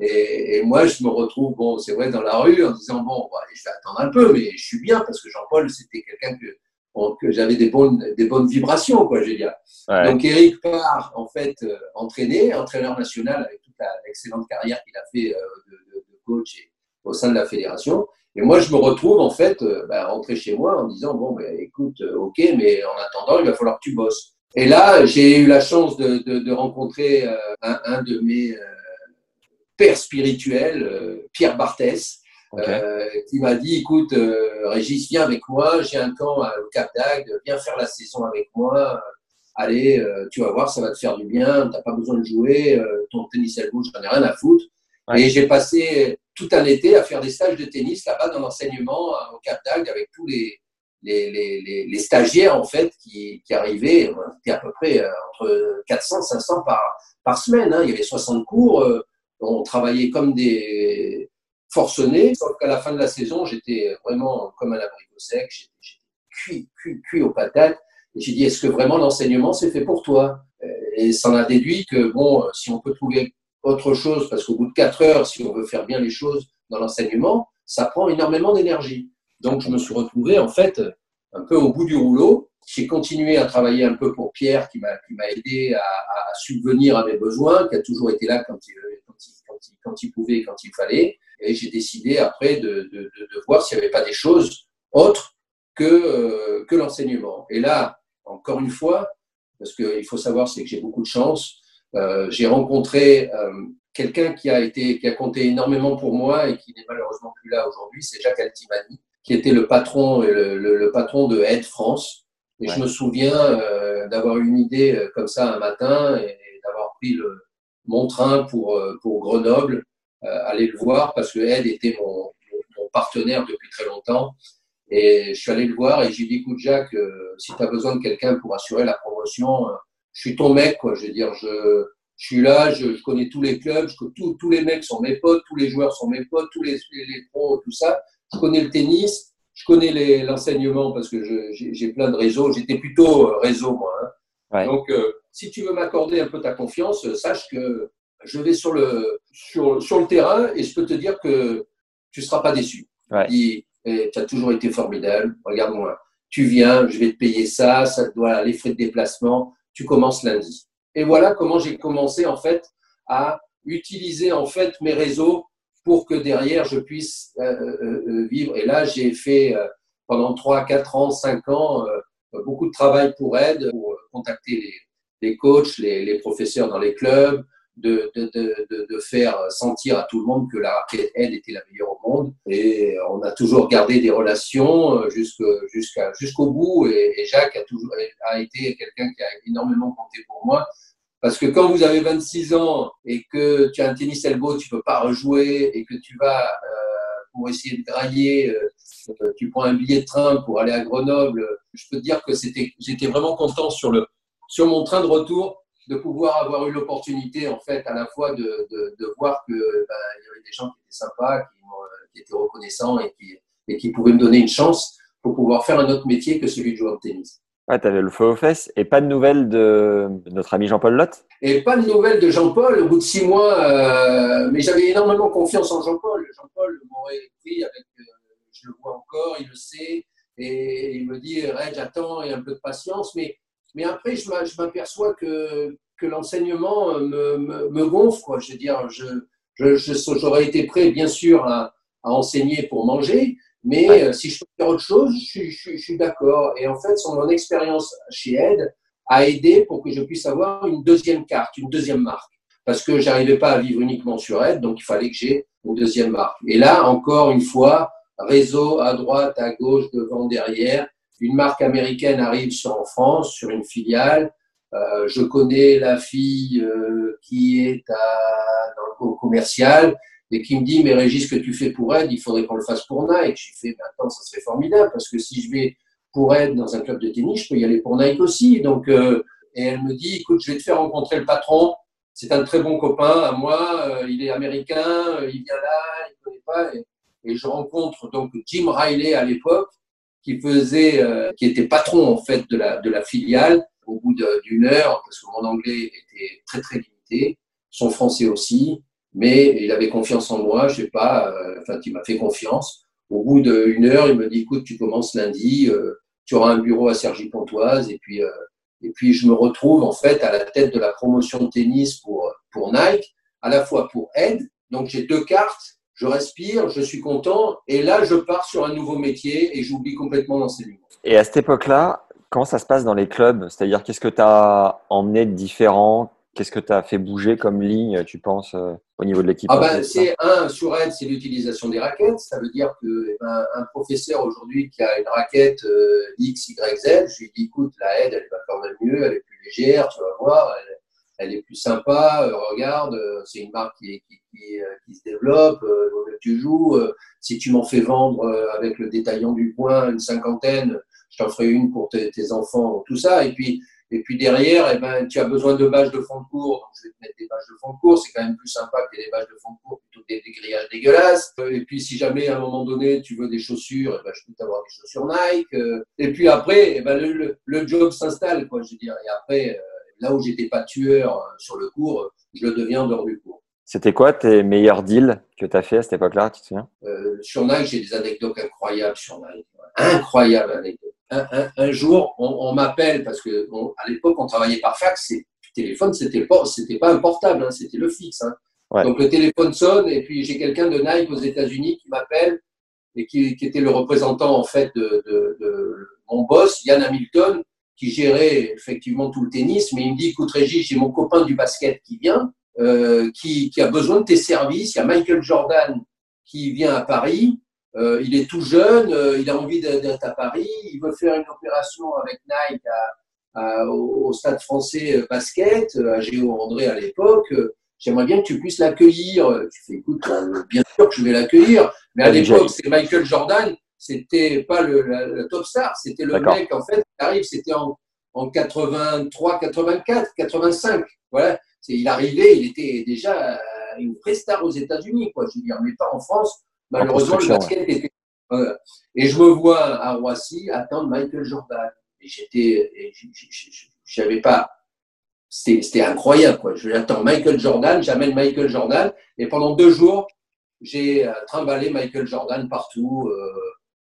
[SPEAKER 6] Et, et, moi, je me retrouve, bon, c'est vrai, dans la rue en disant, bon, bah, je vais attendre un peu, mais je suis bien parce que Jean-Paul, c'était quelqu'un que que j'avais des bonnes, des bonnes vibrations, quoi, je veux dire. Donc, Eric part, en fait, euh, entraîné, entraîneur national avec toute l'excellente carrière qu'il a fait euh, de, coach au sein de la fédération. Et moi, je me retrouve, en fait, euh, bah, rentrer chez moi en disant, bon, bah, écoute, ok, mais en attendant, il va falloir que tu bosses. Et là, j'ai eu la chance de, de rencontrer un, un, de mes pères spirituels, Pierre Barthès, euh, qui m'a dit écoute, euh, Régis, viens avec moi, j'ai un camp au Cap d'Agde, viens faire la saison avec moi. Allez, euh, tu vas voir, ça va te faire du bien. T'as pas besoin de jouer. ton tennis elbow, j'en ai rien à foutre. Et j'ai passé tout un été à faire des stages de tennis là-bas dans l'enseignement au Cap d'Agde avec tous les, les, les, les, stagiaires en fait qui, qui arrivaient. C'était à peu près entre 400 500 par, par semaine. Hein. Il y avait 60 cours. on travaillait comme des forcené, sauf qu'à la fin de la saison, j'étais vraiment comme un abricot sec, j'étais cuit, cuit, cuit aux patates. Et j'ai dit, est-ce que vraiment l'enseignement, c'est fait pour toi? Et ça en a déduit que, bon, si on peut trouver autre chose, parce qu'au bout de quatre heures, si on veut faire bien les choses dans l'enseignement, ça prend énormément d'énergie. Donc, je me suis retrouvé, en fait, un peu au bout du rouleau. J'ai continué à travailler un peu pour Pierre, qui m'a aidé à, à, subvenir à mes besoins, qui a toujours été là quand il, il, quand il, quand il pouvait, quand il fallait. Et j'ai décidé après de, de, de, voir s'il n'y avait pas des choses autres que, euh, que l'enseignement. Et là, encore une fois, parce qu'il faut savoir, c'est que j'ai beaucoup de chance. Euh, j'ai rencontré euh, quelqu'un qui a été, qui a compté énormément pour moi et qui n'est malheureusement plus là aujourd'hui. C'est Jacques Altimani, qui était le patron, le, le, le patron de Aide France. Et je me souviens euh, d'avoir eu une idée comme ça un matin et, d'avoir pris le, mon train pour, pour Grenoble euh, aller le voir parce que Ed était mon, mon, partenaire depuis très longtemps. Et je suis allé le voir et j'ai dit, écoute Jacques, euh, si tu as besoin de quelqu'un pour assurer la promotion, euh, je suis ton mec, quoi. Je veux dire, je, je suis là, je, je, connais tous les clubs, je, tous, tous les mecs sont mes potes, tous les joueurs sont mes potes, tous les, les, pros, tout ça. Je connais le tennis, je connais l'enseignement parce que j'ai plein de réseaux. J'étais plutôt réseau, moi. Hein. Ouais. Donc, si tu veux m'accorder un peu ta confiance, sache que je vais sur le, sur, sur, le terrain et je peux te dire que tu ne seras pas déçu. Ouais. tu as toujours été formidable. Regarde-moi. Tu viens, je vais te payer ça, ça doit les frais de déplacement. Tu commences lundi. Et voilà comment j'ai commencé en fait à utiliser en fait mes réseaux pour que derrière je puisse euh, euh, euh vivre. Et là, j'ai fait euh, pendant 3, 4 ans, 5 ans euh, beaucoup de travail pour aide, pour contacter les, coachs, les, professeurs dans les clubs, de, de, de, faire sentir à tout le monde que la elle, était la meilleure au monde. Et on a toujours gardé des relations euh, jusqu'au bout. Et, Jacques a, toujours, a été quelqu'un qui a énormément compté pour moi. Parce que quand vous avez 26 ans et que tu as un tennis elbow, tu peux pas rejouer et que tu vas euh, pour essayer de grailler, euh, tu prends un billet de train pour aller à Grenoble, je peux te dire que c'était, j'étais vraiment content sur le, sur mon train de retour de pouvoir avoir eu l'opportunité, en fait, à la fois de, de, de voir que ben, y avait des gens qui étaient sympas, qui, qui étaient reconnaissants et qui, et qui pouvaient me donner une chance pour pouvoir faire un autre métier que celui de joueur de tennis.
[SPEAKER 7] Ouais, tu avais le feu aux fesses et pas de nouvelles de, notre ami Jean-Paul Lotte?
[SPEAKER 6] Et pas de nouvelles de Jean-Paul au bout de six mois, euh, mais j'avais énormément confiance en Jean-Paul. Jean-Paul m'aurait pris avec, euh, je le vois encore, il le sait, et il me dit, Red, j'attends et un peu de patience, mais mais après, je m'aperçois que, que l'enseignement me, me, gonfle. Quoi. Je veux dire, j'aurais je, j'aurais été prêt, bien sûr, à, à, enseigner pour manger, mais euh, si je peux faire autre chose, je, je, je suis d'accord. Et en fait, sur mon expérience chez Ed, a aidé pour que je puisse avoir une deuxième carte, une deuxième marque. Parce que j'arrivais pas à vivre uniquement sur Aide, donc il fallait que j'ai une deuxième marque. Et là, encore une fois, réseau à droite, à gauche, devant, derrière. Une marque américaine arrive en France, sur une filiale. Euh, je connais la fille euh, qui est à, dans le commercial et qui me dit mais Régis, ce que tu fais pour Aide, il faudrait qu'on le fasse pour Nike. Je fais ben, attends, ça serait formidable parce que si je vais pour Aide dans un club de tennis, je peux y aller pour Nike aussi. Donc euh, et elle me dit écoute, je vais te faire rencontrer le patron. C'est un très bon copain à moi. Il est américain, il vient là, il connaît pas. Et je rencontre donc Jim Riley à l'époque qui faisait, qui était patron en fait de la filiale. Au bout d'une heure, parce que mon anglais était très très limité, son français aussi mais il avait confiance en moi, je sais pas, euh, enfin, il m'a fait confiance. Au bout d'une heure, il me dit, écoute, tu commences lundi, euh, tu auras un bureau à Sergi-Pontoise, et puis, euh, et puis je me retrouve en fait à la tête de la promotion de tennis pour Nike, à la fois pour Ed, donc j'ai deux cartes, je respire, je suis content, et là je pars sur un nouveau métier et j'oublie complètement l'enseignement.
[SPEAKER 7] Et à cette époque-là, comment ça se passe dans les clubs? C'est-à-dire, qu'est-ce que tu as emmené de différent? Qu'est-ce que tu as fait bouger comme ligne, tu penses, euh, au niveau de l'équipe?
[SPEAKER 6] Ah ben, C'est un, sur Aide, c'est l'utilisation des raquettes. Ça veut dire que eh ben, un professeur aujourd'hui qui a une raquette euh, X, Y, Z, je lui dis écoute, la Aide, elle va quand même mieux, elle est plus légère, tu vas voir, elle, est plus sympa, euh, regarde, c'est une marque qui, qui, qui, qui se développe, tu joues. si tu m'en fais vendre avec le détaillant du coin, une cinquantaine, je t'en ferai une pour tes, tes enfants, tout ça. Et puis, et puis derrière, eh ben, tu as besoin de bâches de fond de cours. Donc, je vais te mettre des bâches de fond de cours. C'est quand même plus sympa que des bâches de fond de cours plutôt que des, grillages dégueulasses. Et puis, si jamais à un moment donné, tu veux des chaussures, eh ben, je peux t'avoir des chaussures Nike. Et puis après, eh ben, le, le, job s'installe, quoi, je veux dire. Et après, euh, là où j'étais pas tueur euh, sur le cours, je le deviens dehors du cours.
[SPEAKER 7] C'était quoi tes meilleurs deals que tu as fait à cette époque-là, tu te souviens?
[SPEAKER 6] Euh, Sur Nike, j'ai des anecdotes incroyables sur Nike. Incroyables anecdotes un, jour, on, m'appelle parce que à l'époque, on travaillait par fax. Et le téléphone, c'était pas, c'était pas un portable, hein, c'était le fixe. Hein. Donc le téléphone sonne et puis j'ai quelqu'un de Nike aux États-Unis qui m'appelle et qui, était le représentant en fait de, mon boss, Yann Hamilton, qui gérait effectivement tout le tennis. Mais il me dit, écoute Régis, j'ai mon copain du basket qui vient, euh, qui, qui a besoin de tes services. Il y a Michael Jordan qui vient à Paris. Euh, il est tout jeune, euh, il a envie d'être à Paris, il veut faire une opération avec Nike au, Stade français euh, basket, à Géo André à l'époque. J'aimerais bien que tu puisses l'accueillir. Tu fais, écoute, bien sûr que je vais l'accueillir. Mais à l'époque, c'est Michael Jordan, c'était pas le, top star, c'était le mec, en fait, qui arrive, c'était en, en 83, 84, 85. Voilà. Il arrivait, il était déjà une vraie star aux États-Unis, quoi. Je veux dire, mais pas en France Malheureusement, le basket était. Et je me vois à Roissy attendre Michael Jordan. Et j'étais. Je n'avais pas. C'était incroyable, quoi. Je attends Michael Jordan, j'amène Michael Jordan. Et pendant deux jours, j'ai euh, trimballé Michael Jordan partout, euh,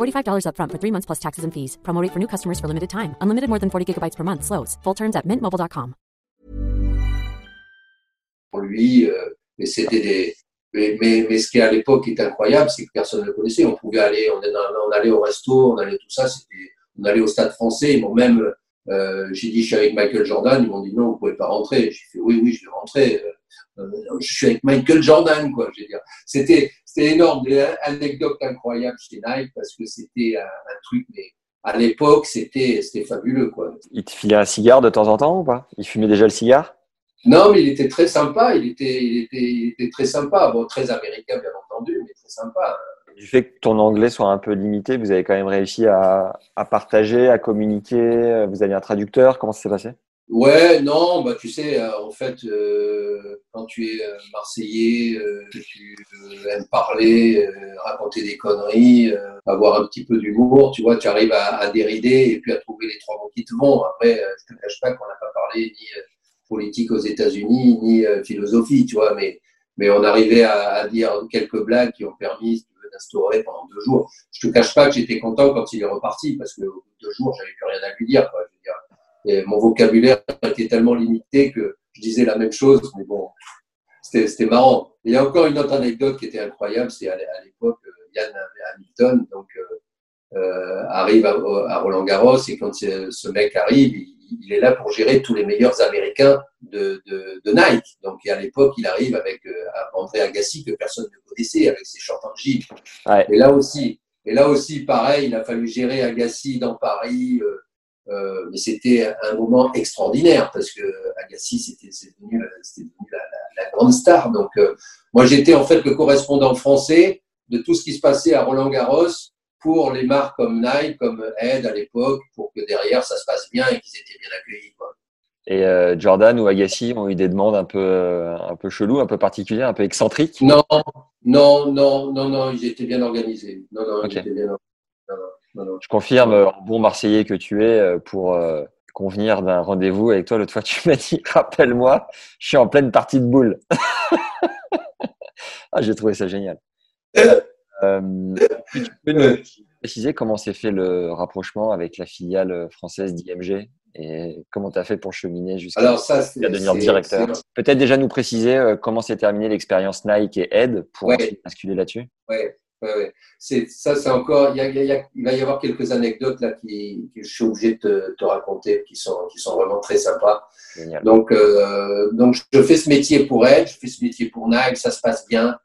[SPEAKER 8] $45 up front for three months plus taxes and fees. Promo for new customers for limited time. Unlimited more than 40 gigabytes per month. Slows. Full terms at mintmobile.com.
[SPEAKER 6] Pour lui, euh, c'était des, Mais, mais, mais, ce qui à l'époque incroyable, c'est que personne ne le connaissait. On pouvait aller, allait au resto, on allait tout ça, on allait au stade français. Même, euh, j'ai dit, je suis avec Michael Jordan. Ils m'ont dit, non, vous pouvez pas rentrer. J'ai fait, oui, oui, je vais rentrer. Euh, je suis avec Michael Jordan, quoi. Je veux dire, c'était, c'était énorme, des anecdotes incroyables chez Nike parce que c'était un, un truc, mais à l'époque, c'était, c'était fabuleux, quoi.
[SPEAKER 7] Il te filait un cigare de temps en temps ou pas? Il fumait déjà le cigare?
[SPEAKER 6] Non, mais il était très sympa. Il était, il était, il était très sympa. Bon, très américain, bien entendu, mais très sympa.
[SPEAKER 7] Du fait que ton anglais soit un peu limité, vous avez quand même réussi à, partager, à communiquer. Vous avez un traducteur. Comment ça s'est passé?
[SPEAKER 6] Ouais, non, bah tu sais, euh, en fait, euh, quand tu es euh, marseillais, euh, tu aimes parler, raconter des conneries, avoir un petit peu d'humour, tu vois, tu arrives à, dérider et puis à trouver les trois mots qui te vont. Après, je te cache pas qu'on n'a pas parlé ni politique aux États-Unis ni philosophie, tu vois, mais, mais on arrivait à, dire quelques blagues qui ont permis d'instaurer pendant deux jours. Je te cache pas que j'étais content quand il est reparti parce que deux jours, j'avais plus rien à lui dire. Mon vocabulaire était tellement limité que je disais la même chose, mais bon, c'était marrant. il y a encore une autre anecdote qui était incroyable, c'est à l'époque, Yann Hamilton donc, euh, euh, arrive à, Roland Garros et quand ce mec arrive, il, est là pour gérer tous les meilleurs Américains de, de, de Nike. Donc à l'époque, il arrive avec euh, André Agassi que personne ne connaissait, avec ses chantants Gilles. Ouais. Et là aussi, et là aussi, pareil, il a fallu gérer Agassi dans Paris. Euh, euh, mais c'était un moment extraordinaire parce que Agassi, c'était devenu, la, la, la, grande star. Donc, moi, j'étais en fait le correspondant français de tout ce qui se passait à Roland Garros pour les marques comme Nike, comme Ed à l'époque, pour que derrière ça se passe bien et qu'ils étaient bien accueillis. Quoi.
[SPEAKER 7] Et euh, Jordan ou Agassi ont eu des demandes un peu, euh, un peu cheloues, un peu particulières, un peu excentriques?
[SPEAKER 6] Non, non, non, non, non, ils étaient bien organisés. Non, non, ils étaient bien
[SPEAKER 7] non, non, Je confirme, euh, bon Marseillais que tu es, pour convenir d'un rendez-vous avec toi. L'autre fois, tu m'as dit, [laughs] rappelle-moi, je suis en pleine partie de boule. [laughs] ah, j'ai trouvé ça génial. [laughs] Euh, tu peux nous préciser comment s'est fait le rapprochement avec la filiale française d'IMG et comment tu as fait pour cheminer jusqu'à devenir directeur? Peut-être déjà nous préciser euh, comment s'est terminée l'expérience Nike et Ed pour ouais. basculer là-dessus?
[SPEAKER 6] Oui, ouais, ouais. Ça, c'est encore. Il, y a, il, y a, il, va y avoir quelques anecdotes là qui, que je suis obligé de te, te, raconter qui sont, qui sont vraiment très sympas. Donc, euh, donc, je fais ce métier pour Ed, je fais ce métier pour Nike, ça se passe bien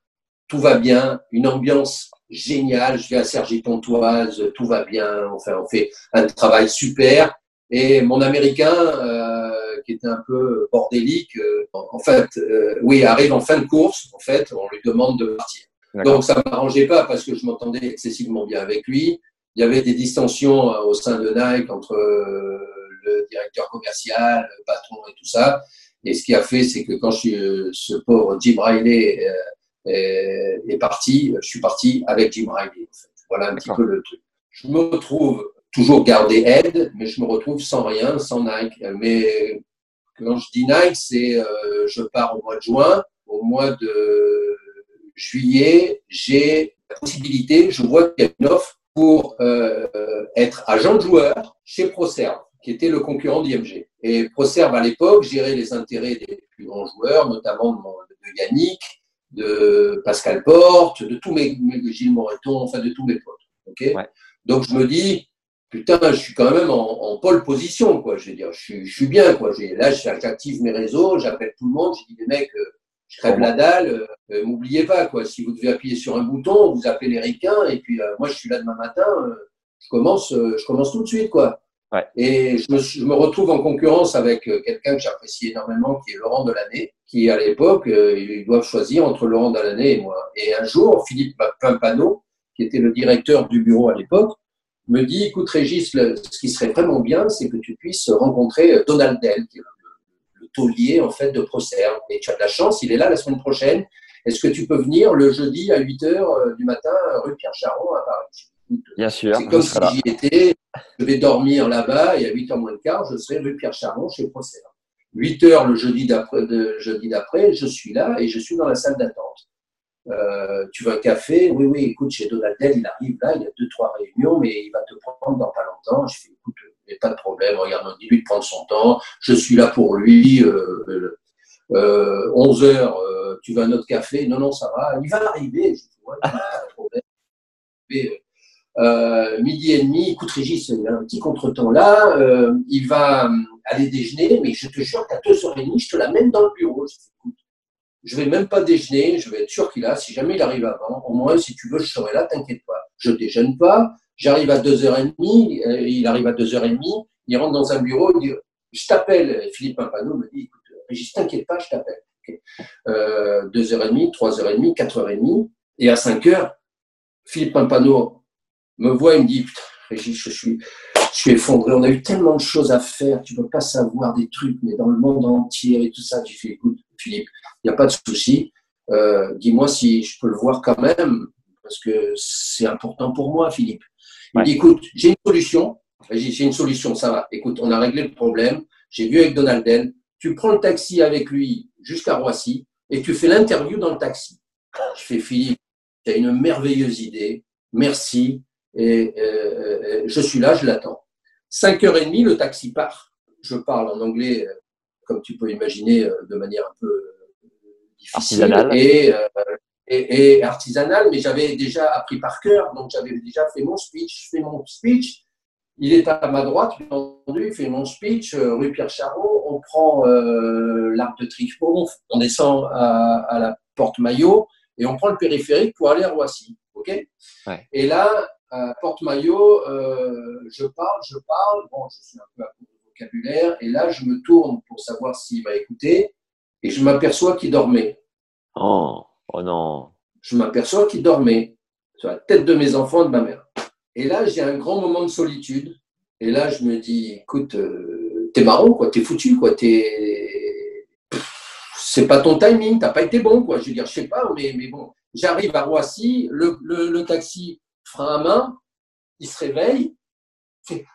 [SPEAKER 6] tout va bien, une ambiance géniale. Je vais à Sergi Pontoise, tout va bien. Enfin, on fait un travail super. Et mon Américain, euh, qui était un peu bordélique, euh, en fait, euh, oui, arrive en fin de course. En fait, on lui demande de partir. Donc, ça ne m'arrangeait pas parce que je m'entendais excessivement bien avec lui. Il y avait des distensions au sein de Nike entre le directeur commercial, le patron et tout ça. Et ce qui a fait, c'est que quand je, ce pauvre Jim Riley est, est parti, je suis parti avec Jim Riley. En fait. Voilà un petit peu le truc. Je me retrouve toujours garder aide, mais je me retrouve sans rien, sans Nike. Mais quand je dis Nike, c'est euh, je pars au mois de juin, au mois de juillet, j'ai la possibilité, je vois qu'il y a une offre pour euh, être agent de joueur chez ProServe, qui était le concurrent d'IMG. Et ProServe, à l'époque, gérait les intérêts des plus grands joueurs, notamment de Yannick, de Pascal Porte, de tous mes, Gilles Moreton, enfin de tous mes potes. ok? Donc je me dis, putain, je suis quand même en, en pole position, quoi. Je veux dire, je suis, je suis bien, quoi. Là, j'active mes réseaux, j'appelle tout le monde, je dis, les mecs, euh, je crève la dalle, euh, m'oubliez pas, quoi. Si vous devez appuyer sur un bouton, vous appelez les ricains, et puis euh, moi, je suis là demain matin, je commence, je commence tout de suite, quoi. Et je me, retrouve en concurrence avec euh, quelqu'un que j'apprécie énormément, qui est Laurent Delaney, qui à l'époque, euh, ils doivent choisir entre Laurent Delaney et moi. Et un jour, Philippe Pimpano, qui était le directeur du bureau à l'époque, me dit, écoute Régis, ce qui serait vraiment bien, c'est que tu puisses rencontrer euh, Donald Dell, qui est le, taulier en fait de Procer. Et tu as de la chance, il est là la semaine prochaine. Est-ce que tu peux venir le jeudi à 8 h du matin, rue Pierre Charon à Paris?
[SPEAKER 7] Bien sûr.
[SPEAKER 6] C'est comme si j'y étais, je vais dormir là-bas et à 8h moins de quart, je serai rue Pierre Charon chez Procès. 8 h le jeudi d'après, jeudi d'après, je suis là et je suis dans la salle d'attente. Euh, tu veux un café? Oui, oui, écoute, chez Donaldel, il arrive là, il y a deux, trois réunions, mais il va te prendre dans pas longtemps. Je fais, écoute, il n'y a pas de problème, regarde, dis-lui de prendre son temps, je suis là pour lui. Euh, euh, 11 heures, euh, tu veux un autre café? Non, non, ça va, il va arriver. Je dis, ouais, pas de problème. Euh, midi et demi, écoute Régis, il y a un petit contretemps là, euh, il va euh, aller déjeuner, mais je te jure qu'à 2h30, je te l'amène dans le bureau. Je vais même pas déjeuner, je vais être sûr qu'il a, si jamais il arrive avant, au moins si tu veux, je serai là, t'inquiète pas. Je déjeune pas, j'arrive à 2h30, euh, il arrive à 2h30, il rentre dans un bureau, il dit, je t'appelle, Philippe Pampano me dit, écoute, Régis, t'inquiète pas, je t'appelle. Okay. Euh, 2h30, 3h30, 4h30, et à 5h, Philippe Pampano me voit, il me dit, Régis, je suis, je suis effondré. On a eu tellement de choses à faire. Tu peux pas savoir des trucs, mais dans le monde entier et tout ça. Tu fais, écoute, Philippe, il n'y a pas de souci. Euh, dis-moi si je peux le voir quand même, parce que c'est important pour moi, Philippe. Il dit, écoute, j'ai une solution. J'ai une solution, ça va. Écoute, on a réglé le problème. J'ai vu avec Donald tu prends le taxi avec lui jusqu'à Roissy et tu fais l'interview dans le taxi. Je fais Philippe, tu as une merveilleuse idée, merci, et euh, je suis là, je l'attends. 5h30, le taxi part. Je parle en anglais, comme tu peux imaginer, de manière un peu difficile.
[SPEAKER 7] Artisanale.
[SPEAKER 6] Et, et, et artisanale, mais j'avais déjà appris par cœur, donc j'avais déjà fait mon speech, fait mon speech. Il est à ma droite, bien entendu, il fait mon speech, euh, rue Pierre Charon, on prend euh, l'arc de Trifon, on descend à, à, la porte Maillot et on prend le périphérique pour aller à Roissy. ok?
[SPEAKER 7] Ouais.
[SPEAKER 6] Et là, à porte Maillot, euh, je parle, je parle, bon, je suis un peu à court de vocabulaire, et là, je me tourne pour savoir s'il va écouter, et je m'aperçois qu'il dormait.
[SPEAKER 7] Oh. Oh non.
[SPEAKER 6] Je m'aperçois qu'il dormait sur la tête de mes enfants et de ma mère. Et là, j'ai un grand moment de solitude. Et là, je me dis, écoute, euh, t'es marrant, quoi, t'es foutu, quoi, t'es. C'est pas ton timing, t'as pas été bon, quoi. Je veux dire, je sais pas, mais, mais bon. J'arrive à Roissy, le, le, le, taxi frein à main, il se réveille.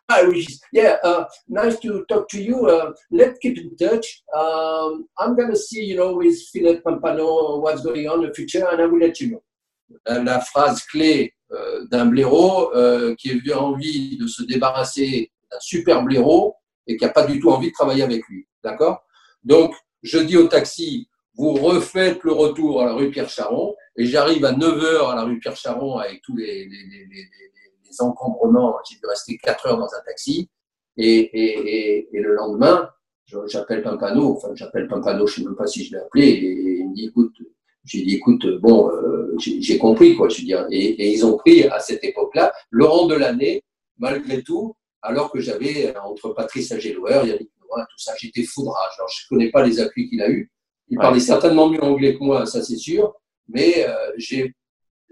[SPEAKER 6] Ah, Régis, yeah, uh, nice to talk to you. Uh, let's keep in touch. Um, I'm going to see, you know, with Philippe Pampano what's going on in the future and I will let you know. La, la phrase clé euh, d'un blaireau euh, qui a eu envie de se débarrasser d'un super blaireau et qui n'a pas du tout envie de travailler avec lui. D'accord? Donc, je dis au taxi, vous refaites le retour à la rue Pierre-Charon et j'arrive à 9h à la rue Pierre-Charon avec tous les, les, les, les encombrements, j'ai dû rester 4 heures dans un taxi. Et, le lendemain, j'appelle Pampano, enfin j'appelle Pampano, je ne sais même pas si je l'ai appelé, et il me dit, écoute, j'ai dit, écoute, bon, euh, j'ai compris, quoi, je veux. Et, ils ont pris à cette époque-là le rang de l'année, malgré tout, alors que j'avais entre Patrice Agelouer, Yannick Noah, tout ça, j'étais foudrage. Alors je ne connais pas les appuis qu'il a eu. Il ouais. parlait certainement mieux anglais que moi, ça c'est sûr, mais euh, j'ai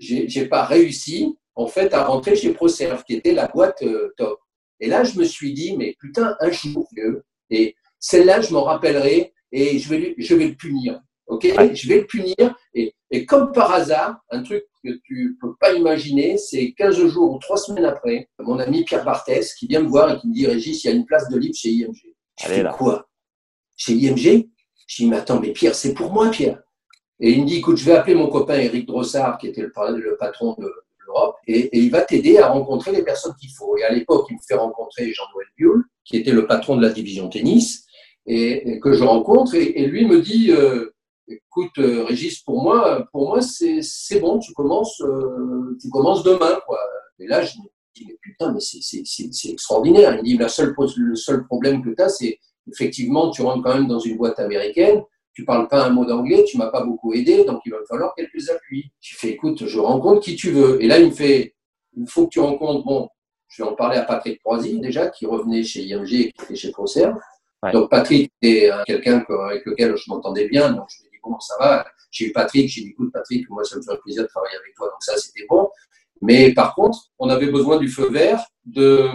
[SPEAKER 6] j'ai pas réussi en fait, à rentrer chez ProServe, qui était la boîte euh, top. Et là, je me suis dit, mais putain, un jour, vieux, et celle-là, je m'en rappellerai et je vais, je vais le punir. Ok? Ouais. Je vais le punir. Et, et, comme par hasard, un truc que tu peux pas imaginer, c'est 15 jours ou 3 semaines après, mon ami Pierre Barthès qui vient me voir et qui me dit Régis, il y a une place de libre chez IMG. Je
[SPEAKER 7] Allez,
[SPEAKER 6] dis
[SPEAKER 7] là.
[SPEAKER 6] quoi? Chez IMG Je dis mais attends, mais Pierre, c'est pour moi, Pierre. Et il me dit écoute, je vais appeler mon copain Eric Drossard, qui était le, patron de, l'Europe et, il va t'aider à rencontrer les personnes qu'il faut. Et à l'époque, il me fait rencontrer Jean-Noël Bioul, qui était le patron de la division tennis, et, que je rencontre, et, et lui me dit euh, écoute, euh, Régis, pour moi, pour moi, c'est bon, tu commences, euh, tu commences demain, quoi. Et là, je me dis mais putain, mais c'est extraordinaire. Il me dit la seule, le seul problème que tu as, c'est effectivement, tu rentres quand même dans une boîte américaine tu parles pas un mot d'anglais, tu m'as pas beaucoup aidé, donc il va me falloir quelques appuis. Je fais, écoute, je rencontre qui tu veux. Et là, il me fait, il faut que tu rencontres, bon, je vais en parler à Patrick Croisy, déjà, qui revenait chez IMG et qui était chez. Ouais. Donc, Patrick était quelqu'un avec lequel je m'entendais bien, donc je me dis, bon, ça va. J'ai eu Patrick, j'ai dit, écoute, Patrick, moi, ça me ferait plaisir de travailler avec toi, donc ça, c'était bon. Mais par contre, on avait besoin du feu vert de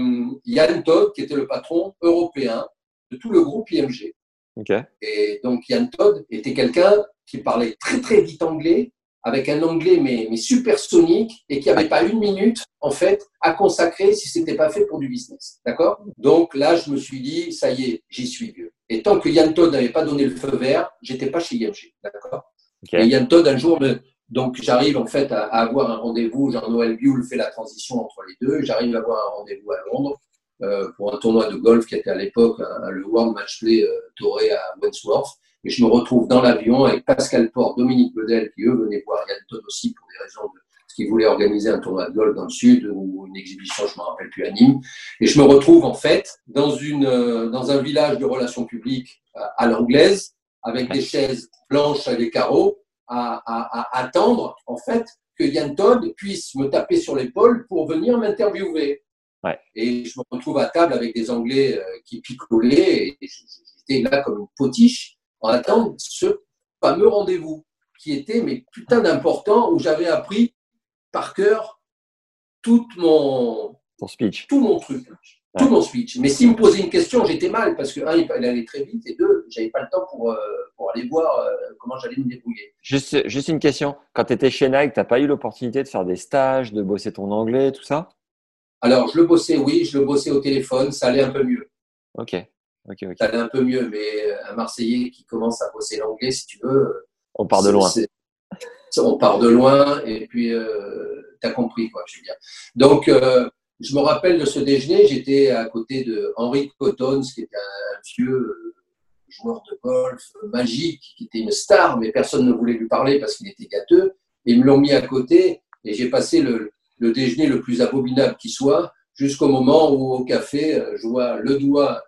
[SPEAKER 6] Yann Todd, qui était le patron européen de tout le groupe IMG.
[SPEAKER 7] Okay.
[SPEAKER 6] Et donc Yann Todd était quelqu'un qui parlait très très vite anglais, avec un anglais mais, mais supersonique et qui n'avait pas une minute en fait à consacrer si c'était pas fait pour du business. D'accord? Donc là, je me suis dit, ça y est, j'y suis vieux. Et tant que Yann Todd n'avait pas donné le feu vert, j'étais pas chez IMG. D'accord? Okay. Et Yann Todd, un jour, me... donc j'arrive en fait à, avoir un rendez-vous. Jean-Noël Buell fait la transition entre les deux. J'arrive à avoir un rendez-vous à Londres pour un tournoi de golf qui était à l'époque le World Match Play euh, Toré à Wentworth. Et je me retrouve dans l'avion avec Pascal Port, Dominique Bedel, qui eux venaient voir Yann Todd aussi pour des raisons de ce qu'ils voulaient organiser un tournoi de golf dans le sud ou une exhibition, je ne me rappelle plus, à Nîmes. Et je me retrouve en fait dans, une, euh, dans un village de relations publiques à l'anglaise, avec des chaises blanches à des carreaux, à, à, à attendre en fait que Yann Todd puisse me taper sur l'épaule pour venir m'interviewer.
[SPEAKER 7] Ouais.
[SPEAKER 6] Et je me retrouve à table avec des Anglais euh, qui picolaient et j'étais là comme une potiche en attendant ce fameux rendez-vous qui était mais putain d'important où j'avais appris par cœur tout mon
[SPEAKER 7] Ton speech.
[SPEAKER 6] tout mon truc, ouais. tout mon speech. Mais s'il me posait une question, j'étais mal parce que un, il allait très vite et deux, j'avais pas le temps pour, euh, pour aller voir euh, comment j'allais me débrouiller.
[SPEAKER 7] Juste, juste une question. Quand tu étais chez Nike, t'as pas eu l'opportunité de faire des stages, de bosser ton anglais, tout ça?
[SPEAKER 6] Alors, je le bossais, oui, je le bossais au téléphone, ça allait un peu mieux.
[SPEAKER 7] Ok. Ok, ok.
[SPEAKER 6] Ça allait un peu mieux, mais un Marseillais qui commence à bosser l'anglais, si tu veux.
[SPEAKER 7] On part de loin.
[SPEAKER 6] On part de loin, et puis euh, tu as compris, quoi, je veux dire. Donc, euh, je me rappelle de ce déjeuner, j'étais à côté de Henri Cottons, qui était un vieux euh, joueur de golf magique, qui était une star, mais personne ne voulait lui parler parce qu'il était gâteux. Et ils me l'ont mis à côté, et j'ai passé le, le déjeuner le plus abominable qui soit, jusqu'au moment où au café, euh, je vois le doigt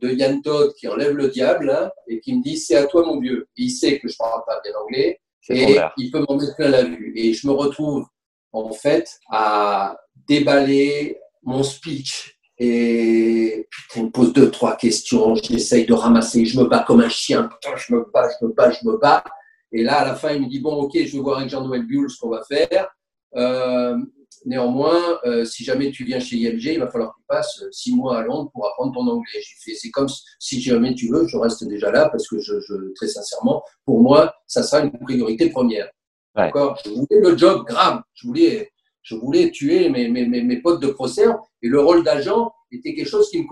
[SPEAKER 6] de Yann Todd qui enlève le diable hein, et qui me dit c'est à toi mon vieux. il sait que je parle pas bien anglais et il peut m'en mettre plein la vue. Et je me retrouve en fait à déballer mon speech et putain, il me pose deux trois questions. J'essaye de ramasser, je me bats comme un chien. Putain, je me bats, je me bats, je me bats. Et là à la fin il me dit bon ok je vais voir avec Jean-Noël Bull ce qu'on va faire. Euh, néanmoins, euh, si jamais tu viens chez IMG, il va falloir que tu passes euh, six mois à Londres pour apprendre ton anglais. J'ai fait, c'est comme si jamais tu veux, je reste déjà là parce que je, je très sincèrement, pour moi, ça sera une priorité première. D'accord? Je voulais le job grave. Je voulais, je voulais tuer mes, mes, mes, mes potes de procès et le rôle d'agent était quelque chose qui me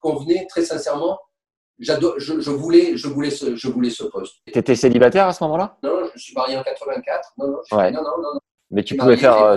[SPEAKER 6] convenait très sincèrement. J'adore, je, je, voulais, je voulais ce, je voulais ce poste.
[SPEAKER 7] Tu étais célibataire à ce moment-là?
[SPEAKER 6] Non, je suis marié en 84. Non, non, je, non, non, non,
[SPEAKER 7] mais tu pouvais faire, euh,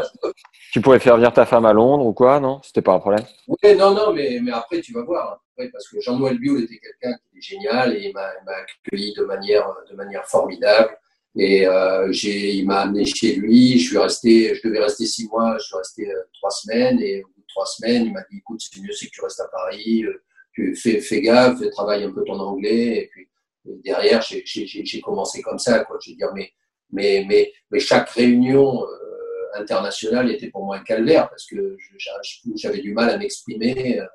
[SPEAKER 7] tu pouvais faire venir ta femme à Londres ou quoi, non? C'était pas un problème?
[SPEAKER 6] Oui, non, non, mais, mais après tu vas voir. parce que Jean-Noël Bioul était quelqu'un qui était génial et il m'a accueilli de manière, de manière formidable. Et euh, il m'a amené chez lui. Je suis resté, je devais rester six mois. Je suis resté euh, trois semaines. Et au bout de trois semaines, il m'a dit "Écoute, c'est mieux, c'est que tu restes à Paris. Euh, tu fais, fais gaffe, travaille un peu ton anglais." Et puis derrière, j'ai commencé comme ça. Quoi. Je veux dire, mais mais, mais, mais chaque réunion internationale était pour moi un calvaire parce que j'avais du mal à m'exprimer euh,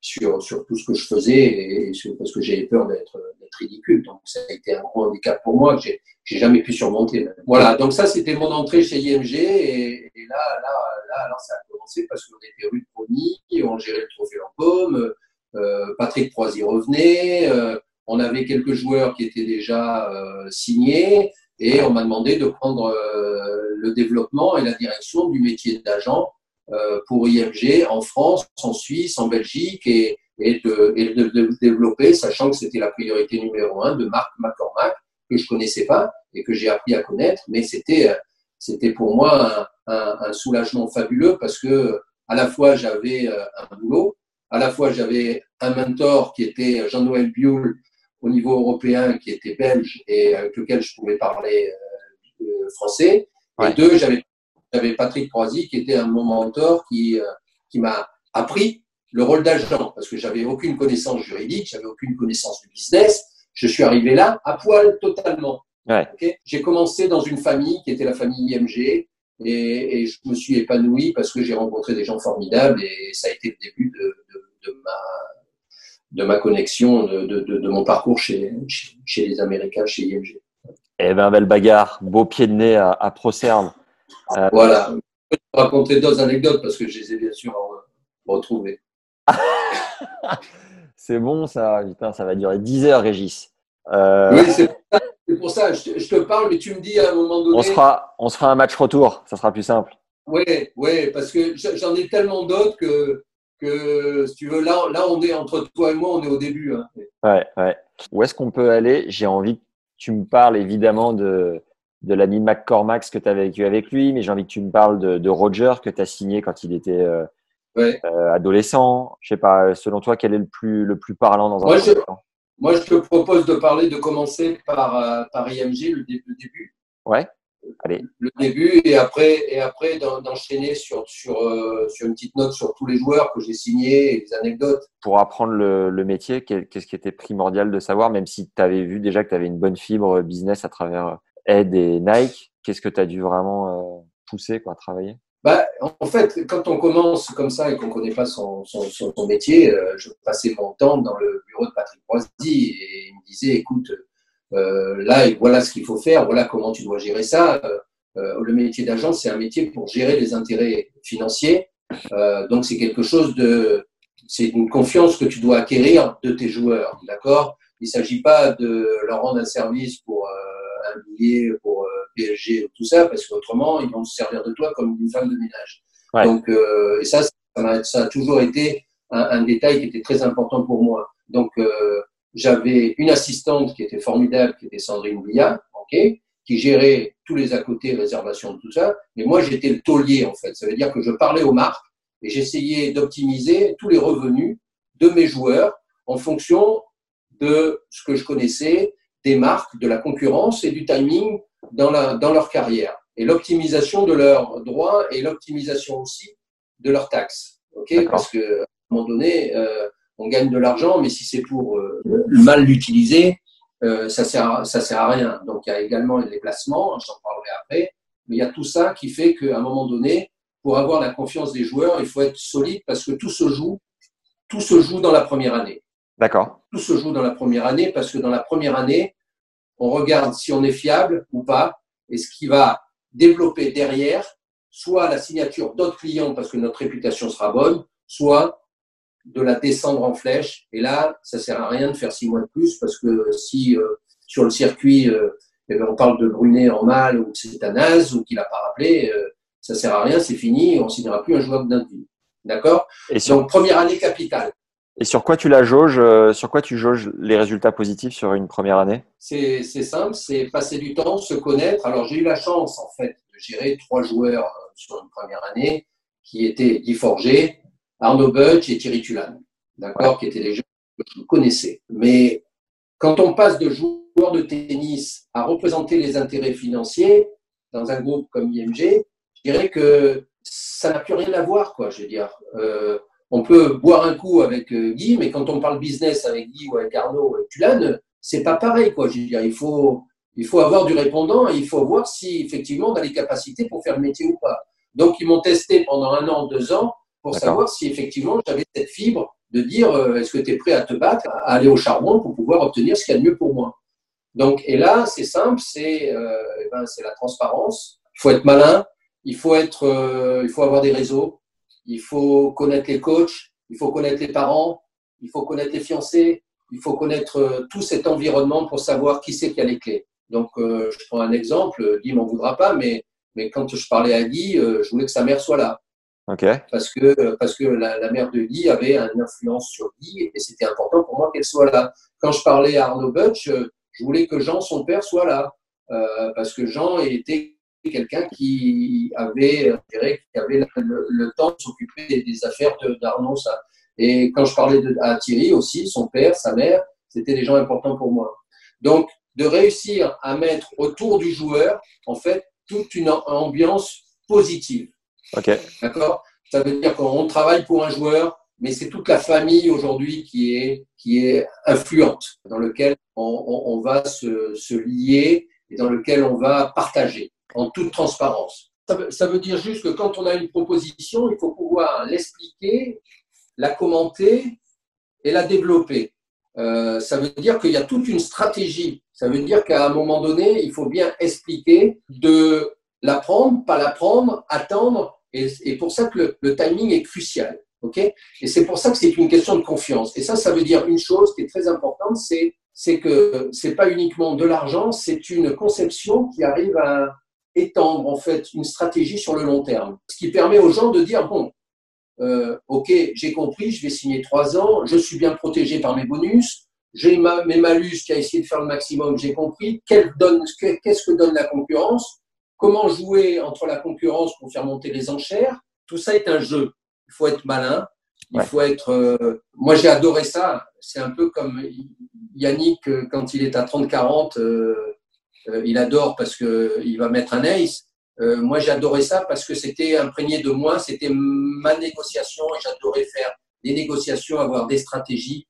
[SPEAKER 6] sur, sur tout ce que je faisais et parce que j'avais peur d'être ridicule. Donc ça a été un gros handicap pour moi que j'ai jamais pu surmonter. Voilà, donc ça c'était mon entrée chez IMG et, là, là, là, alors ça a commencé parce qu'on était rue de Pony, on gérait le trophée pomme, euh, Patrick Proisy revenait, euh, on avait quelques joueurs qui étaient déjà euh, signés. Et on m'a demandé de prendre euh, le développement et la direction du métier d'agent euh, pour IMG en France, en Suisse, en Belgique et, de, et de, développer, sachant que c'était la priorité numéro un de Marc McCormack, que je connaissais pas et que j'ai appris à connaître, mais c'était c'était pour moi un, un, un, soulagement fabuleux parce que à la fois j'avais euh, un boulot, à la fois j'avais un mentor qui était Jean-Noël Bioul, au niveau européen qui était belge et avec lequel je pouvais parler euh, français. Et deux, j'avais j'avais Patrick Croisy qui était un mon mentor qui, euh, qui m'a appris le rôle d'agent parce que j'avais aucune connaissance juridique, j'avais aucune connaissance du business. Je suis arrivé là à poil totalement.
[SPEAKER 7] Ouais.
[SPEAKER 6] j'ai commencé dans une famille qui était la famille IMG et, et je me suis épanoui parce que j'ai rencontré des gens formidables et ça a été le début de, de, de ma de ma connexion, de, de, de, mon parcours chez, chez, les Américains, chez IMG.
[SPEAKER 7] Eh ben, belle bagarre, beau pied de nez à, à Procerne.
[SPEAKER 6] Euh... Voilà. Je vais te raconter d'autres anecdotes parce que je les ai bien sûr retrouvées. [laughs]
[SPEAKER 7] c'est bon, ça. Putain, ça va durer 10 heures, Régis.
[SPEAKER 6] Euh... Oui, c'est pour ça. Je te, je te, parle, mais tu me dis à un moment donné.
[SPEAKER 7] On se fera, on se fera un match retour. Ça sera plus simple.
[SPEAKER 6] Oui, oui, parce que j'en ai tellement d'autres que que, si tu veux, là, là, on est entre toi et moi, on est au début. Hein.
[SPEAKER 7] Ouais, ouais. Où est-ce qu'on peut aller? J'ai envie que tu me parles évidemment de, de l'ami McCormack, que tu as vécu avec lui, mais j'ai envie que tu me parles de, de Roger que tu as signé quand il était euh,
[SPEAKER 6] ouais.
[SPEAKER 7] euh, adolescent. Je sais pas, selon toi, quel est le plus, le plus parlant dans un
[SPEAKER 6] moi, je, moi, je te propose de parler, de commencer par, euh, par IMG, le, le début.
[SPEAKER 7] Ouais. Allez.
[SPEAKER 6] le début et après, et après d'enchaîner sur, sur, euh, sur une petite note sur tous les joueurs que j'ai signés et les anecdotes.
[SPEAKER 7] Pour apprendre le, le métier, qu'est-ce qui était primordial de savoir, même si tu avais vu déjà que tu avais une bonne fibre business à travers Ed et Nike, qu'est-ce que tu as dû vraiment euh, pousser, quoi, travailler?
[SPEAKER 6] Bah, en fait, quand on commence comme ça et qu'on ne connaît pas son, son, son, métier, euh, je passais mon temps dans le bureau de Patrick Boisy et il me disait, écoute, euh, là, voilà ce qu'il faut faire, voilà comment tu dois gérer ça. Euh, euh, le métier d'agent, c'est un métier pour gérer les intérêts financiers. donc, c'est quelque chose de, c'est une confiance que tu dois acquérir de tes joueurs, d'accord? Il ne s'agit pas de leur rendre un service pour un billet, pour PSG, tout ça, parce qu'autrement, ils vont se servir de toi comme une femme de ménage.
[SPEAKER 7] Ouais.
[SPEAKER 6] Donc, et ça, ça a, ça a, toujours été un, un, détail qui était très important pour moi. Donc, euh, j'avais une assistante qui était formidable, qui était Sandrine Bouillard, ok, qui gérait tous les à côté, réservations, tout ça. Mais moi, j'étais le taulier, en fait. Ça veut dire que je parlais aux marques et j'essayais d'optimiser tous les revenus de mes joueurs en fonction de ce que je connaissais, des marques, de la concurrence et du timing dans, la, dans leur carrière. Et l'optimisation de leurs droits et l'optimisation aussi de leurs taxes. ok Parce que à un moment donné, euh, on gagne de l'argent, mais si c'est pour euh, mal l'utiliser, euh, ça sert ça sert à rien. Donc il y a également les placements, j'en parlerai après, mais il y a tout ça qui fait qu'à un moment donné, pour avoir la confiance des joueurs, il faut être solide parce que tout se joue, tout se joue dans la première année.
[SPEAKER 7] D'accord.
[SPEAKER 6] Tout se joue dans la première année parce que dans la première année, on regarde si on est fiable ou pas et ce qui va développer derrière, soit la signature d'autres clients parce que notre réputation sera bonne, soit de la descendre en flèche. Et là, ça sert à rien de faire six mois de plus parce que si euh, sur le circuit, euh, eh ben, on parle de Brunet en mal ou que c'est un as ou qu'il n'a pas rappelé, euh, ça sert à rien, c'est fini, on signera plus un joueur de. D'accord? Donc, première année capitale.
[SPEAKER 7] Et sur quoi tu la jauges Sur quoi tu jauges les résultats positifs sur une première année?
[SPEAKER 6] C'est simple, c'est passer du temps, se connaître. Alors, j'ai eu la chance, en fait, de gérer trois joueurs sur une première année qui étaient Guy Forger, Arnaud Butch et Thierry Tulane, d'accord, qui étaient des gens que je connaissais. Mais quand on passe de joueur de tennis à représenter les intérêts financiers dans un groupe comme IMG, je dirais que ça n'a plus rien à voir, quoi. Je veux dire, euh, on peut boire un coup avec euh, Guy, mais quand on parle business avec Guy ou avec Arnaud ou Tulane, c'est pas pareil, quoi. Je veux dire, il faut, il faut avoir du répondant et il faut voir si effectivement on a les capacités pour faire le métier ou pas. Donc, ils m'ont testé pendant un an, deux ans pour savoir si effectivement j'avais cette fibre de dire euh, est-ce que tu es prêt à te battre, à aller au charbon pour pouvoir obtenir ce qu'il y a de mieux pour moi. Donc, et là, c'est simple, c'est euh, eh ben, la transparence. Il faut être malin, il faut, être, euh, il faut avoir des réseaux, il faut connaître les coachs, il faut connaître les parents, il faut connaître les fiancés, il faut connaître tout cet environnement pour savoir qui c'est qui a les clés. Donc, je prends un exemple, Guy m'en voudra pas, mais, mais quand je parlais à Guy, je voulais que sa mère soit là. Parce que, parce que la, mère de Guy avait une influence sur Guy et c'était important pour moi qu'elle soit là. Quand je parlais à Arnaud Butch, je voulais que Jean, son père, soit là. parce que Jean était quelqu'un qui avait, qui avait le, temps de s'occuper des, affaires d'Arnaud. Ça. Et quand je parlais de, à Thierry aussi, son père, sa mère, c'était des gens importants pour moi. Donc, de réussir à mettre autour du joueur, en fait, toute une ambiance positive. D'accord Ça veut dire qu'on travaille pour un joueur, mais c'est toute la famille aujourd'hui qui est, qui est influente, dans lequel on, va se, se lier et dans lequel on va partager en toute transparence. Ça veut, dire juste que quand on a une proposition, il faut pouvoir l'expliquer, la commenter et la développer. Euh, ça veut dire qu'il y a toute une stratégie. Ça veut dire qu'à un moment donné, il faut bien expliquer de la prendre, pas la prendre, attendre. Et, pour ça que le, timing est crucial. ok? Et c'est pour ça que c'est une question de confiance. Et ça, ça veut dire une chose qui est très importante, c'est c'est que c'est pas uniquement de l'argent, c'est une conception qui arrive à, étendre en fait une stratégie sur le long terme. Ce qui permet aux gens de dire bon, euh, ok, j'ai compris, je vais signer trois ans, je suis bien protégé par mes bonus, j'ai mes malus qui a essayé de faire le maximum, j'ai compris. Qu'est-ce que donne la concurrence? Comment jouer entre la concurrence pour faire monter les enchères? Tout ça est un jeu. Il faut être malin. Il faut être. Euh, moi, j'ai adoré ça. C'est un peu comme Yannick euh, quand il est à 30-40. Euh, il adore parce qu'il va mettre un ace. Euh, moi, j'adorais ça parce que c'était imprégné de moi, c'était ma négociation et j'adorais faire des négociations, avoir des stratégies